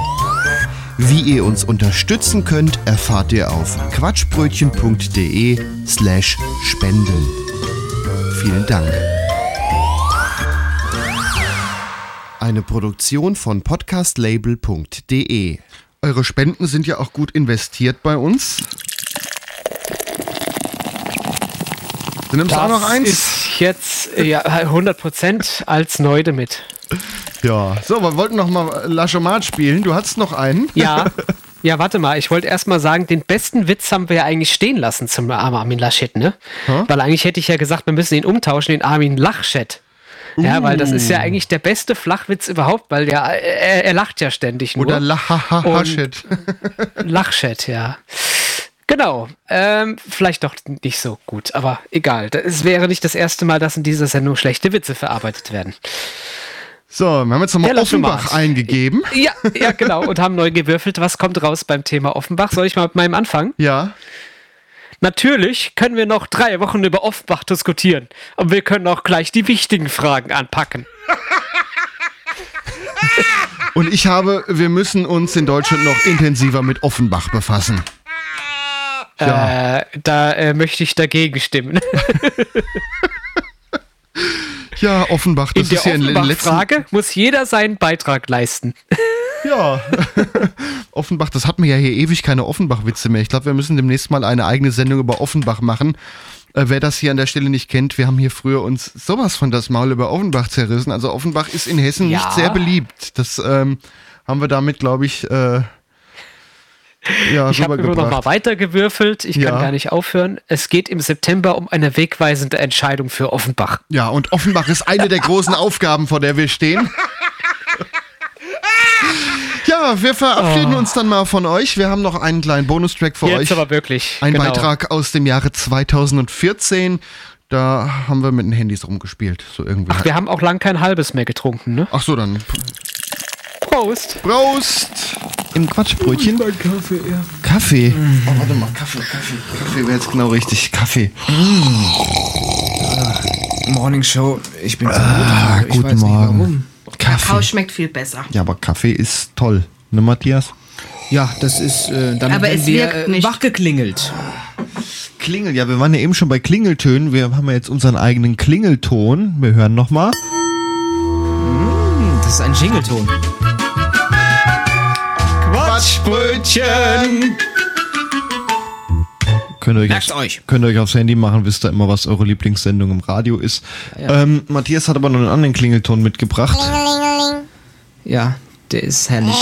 A: Wie ihr uns unterstützen könnt, erfahrt ihr auf quatschbrötchen.de slash spenden. Vielen Dank. Eine Produktion von podcastlabel.de. Eure Spenden sind ja auch gut investiert bei uns. Du nimmst auch noch eins?
B: Jetzt äh, ja, 100% als Neude mit.
A: Ja. So, wir wollten noch mal Lachomat spielen. Du hattest noch einen.
B: Ja, ja, warte mal. Ich wollte erst mal sagen, den besten Witz haben wir ja eigentlich stehen lassen zum Armin Laschet, ne?
A: Hä?
B: Weil eigentlich hätte ich ja gesagt, wir müssen ihn umtauschen, den Armin Lachschet. Ja, weil das ist ja eigentlich der beste Flachwitz überhaupt, weil ja, er, er lacht ja ständig nur.
A: Oder Lahahaha-Shit.
B: Lachchat, ja. Genau. Ähm, vielleicht doch nicht so gut, aber egal. Es wäre nicht das erste Mal, dass in dieser Sendung schlechte Witze verarbeitet werden.
A: So, wir haben jetzt nochmal. Offenbach eingegeben.
B: Ja, ja, genau. Und haben neu gewürfelt. Was kommt raus beim Thema Offenbach? Soll ich mal mit meinem anfangen?
A: Ja.
B: Natürlich können wir noch drei Wochen über Offenbach diskutieren. Und wir können auch gleich die wichtigen Fragen anpacken.
A: Und ich habe, wir müssen uns in Deutschland noch intensiver mit Offenbach befassen. Ja.
B: Äh, da äh, möchte ich dagegen stimmen.
A: Ja, Offenbach, das
B: in der
A: ist ja in den letzten.
B: Offenbach-Frage muss jeder seinen Beitrag leisten.
A: Ja. Offenbach, das hat mir ja hier ewig keine Offenbach-Witze mehr. Ich glaube, wir müssen demnächst mal eine eigene Sendung über Offenbach machen. Äh, wer das hier an der Stelle nicht kennt, wir haben hier früher uns sowas von das Maul über Offenbach zerrissen. Also Offenbach ist in Hessen
B: Ja.
A: nicht sehr beliebt. Das ähm, haben wir damit, glaube ich, äh, ja,
B: Ich habe immer noch mal weitergewürfelt. Ich
A: Ja.
B: kann gar nicht aufhören. Es geht im September um eine wegweisende Entscheidung für Offenbach.
A: Ja, und Offenbach ist eine der großen Aufgaben, vor der wir stehen. Ja, wir verabschieden uns dann mal von euch. Wir haben noch einen kleinen Bonustrack für
B: Jetzt
A: euch.
B: aber wirklich.
A: Ein
B: genau.
A: Beitrag aus dem Jahre 2014. Da haben wir mit den Handys rumgespielt. So irgendwie.
B: Ach, wir haben auch lang kein halbes mehr getrunken, ne?
A: Ach so, dann.
B: Prost!
A: Prost! Im Quatschbrötchen.
L: Kaffee, ja.
A: Kaffee. Oh, warte mal, Kaffee, Kaffee. Kaffee wäre jetzt genau richtig. Kaffee.
L: Morning Show, ich bin
A: Ah,
L: ich
A: guten
L: weiß nicht
A: Morgen.
L: warum.
M: Kakao schmeckt viel besser.
A: Ja, aber Kaffee ist toll. Ne, Matthias?
L: Ja, das ist, äh, damit
M: Aber es
L: wir
M: wirkt
L: äh,
M: nicht.
L: wach geklingelt.
A: Klingel, ja, wir waren ja eben schon bei Klingeltönen. Wir haben ja jetzt unseren eigenen Klingelton. Wir hören nochmal.
L: Das ist ein Jingleton.
A: Quatschbrötchen! Könnt ihr, euch aufs,
L: euch.
A: könnt ihr euch aufs Handy machen, wisst ihr immer, was eure Lieblingssendung im Radio ist. Ähm, Matthias hat aber noch einen anderen Klingelton mitgebracht.
L: Ja, der ist herrlich.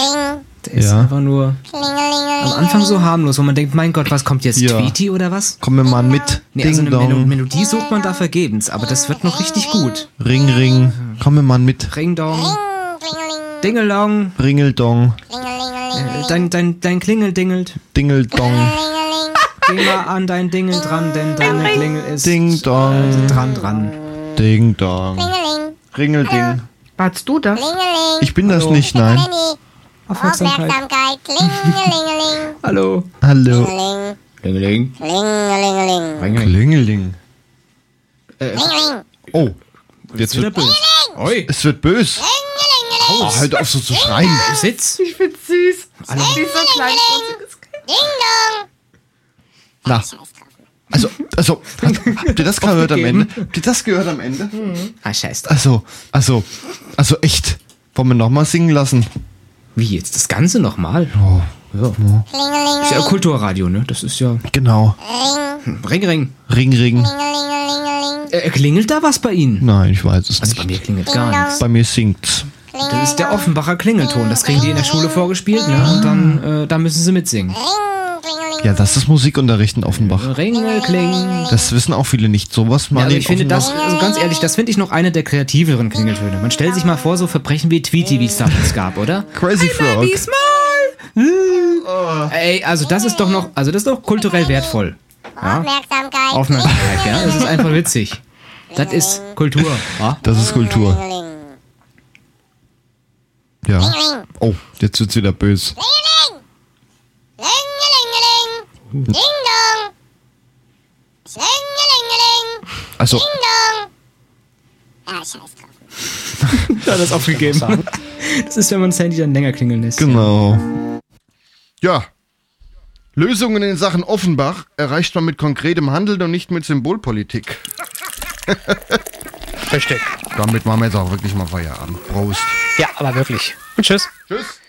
L: Der ist
A: Ja.
L: einfach nur am Anfang so harmlos, wo man denkt, mein Gott, was kommt jetzt?
A: Ja.
L: Tweety oder was?
A: Komm mir mal mit.
L: Nee,
A: Ding
L: also eine Melo
A: dong.
L: Melodie sucht man da vergebens, aber das wird noch richtig gut.
A: Ring, ring. Komm mir mal mit.
L: Ring dong. Dingelong.
A: Ringeldong.
L: Äh, Dein, dein, dein Klingel dingelt.
A: Dingeldong.
L: Geh mal an dein Dingel dran, denn deine Klingel ist
A: Ding dong.
L: dran dran.
A: Ding dong. Ringelding.
M: Warst du das?
A: Ich bin das nicht, nein.
L: Aufmerksamkeit.
N: Klingelingeling,
L: Hallo.
A: Hallo.
L: Klingeling.
N: klingelingeling,
A: Klingeling.
N: klingeling,
A: Oh, jetzt wird
L: böse. Oi.
A: es wird bös. Oh, halt auf so zu schreien.
L: Sitz.
M: Ich find's süß. Die ist so klein.
N: ding dong.
A: Na. Also, also, habt, habt ihr das gehört am Ende? Habt ihr das gehört am Ende?
L: Ah, scheiße.
A: Also, also, also echt. Wollen wir nochmal singen lassen?
L: Wie jetzt? Das Ganze nochmal?
A: Oh,
L: Ja. Ist ja Kulturradio, ne? Das ist ja.
A: genau.
L: Ring, ring.
A: Ring, ring.
L: Äh, klingelt da was bei Ihnen?
A: Nein, ich weiß es
L: Also bei
A: nicht.
L: mir klingelt gar nichts.
A: Bei mir singt's.
L: Das ist der Offenbacher Klingelton. Das kriegen die in der Schule vorgespielt, ne? Und dann, äh, da müssen sie mitsingen.
A: Ja, das ist Musikunterricht in Offenbach.
L: Ringelkling.
A: Das wissen auch viele nicht. Sowas mal
L: Ja,
A: in
L: ich finde das, also ganz ehrlich, das finde ich noch eine der kreativeren Klingeltöne. Man stellt sich mal vor, so Verbrechen wie Tweety, wie es damals gab, oder?
A: Crazy Frog.
L: Ey, also das ist doch noch, also das ist doch kulturell wertvoll.
N: Aufmerksamkeit,
L: Aufmerksamkeit, ja? Das ist einfach witzig. Das ist Kultur. Ja?
A: Das ist Kultur. Ja. Oh, jetzt wird's wieder bös.
N: klingelingeling, ding dong,
A: Also,
N: ding dong. Das
L: Da hat er es aufgegeben. Das ist, wenn man das Handy dann länger klingeln lässt.
A: Genau. Ja. Lösungen in Sachen Offenbach erreicht man mit konkretem Handeln und nicht mit Symbolpolitik.
B: Richtig.
A: Damit machen wir jetzt auch wirklich mal Feierabend. Prost.
B: Ja, aber wirklich. Und tschüss.
A: Tschüss.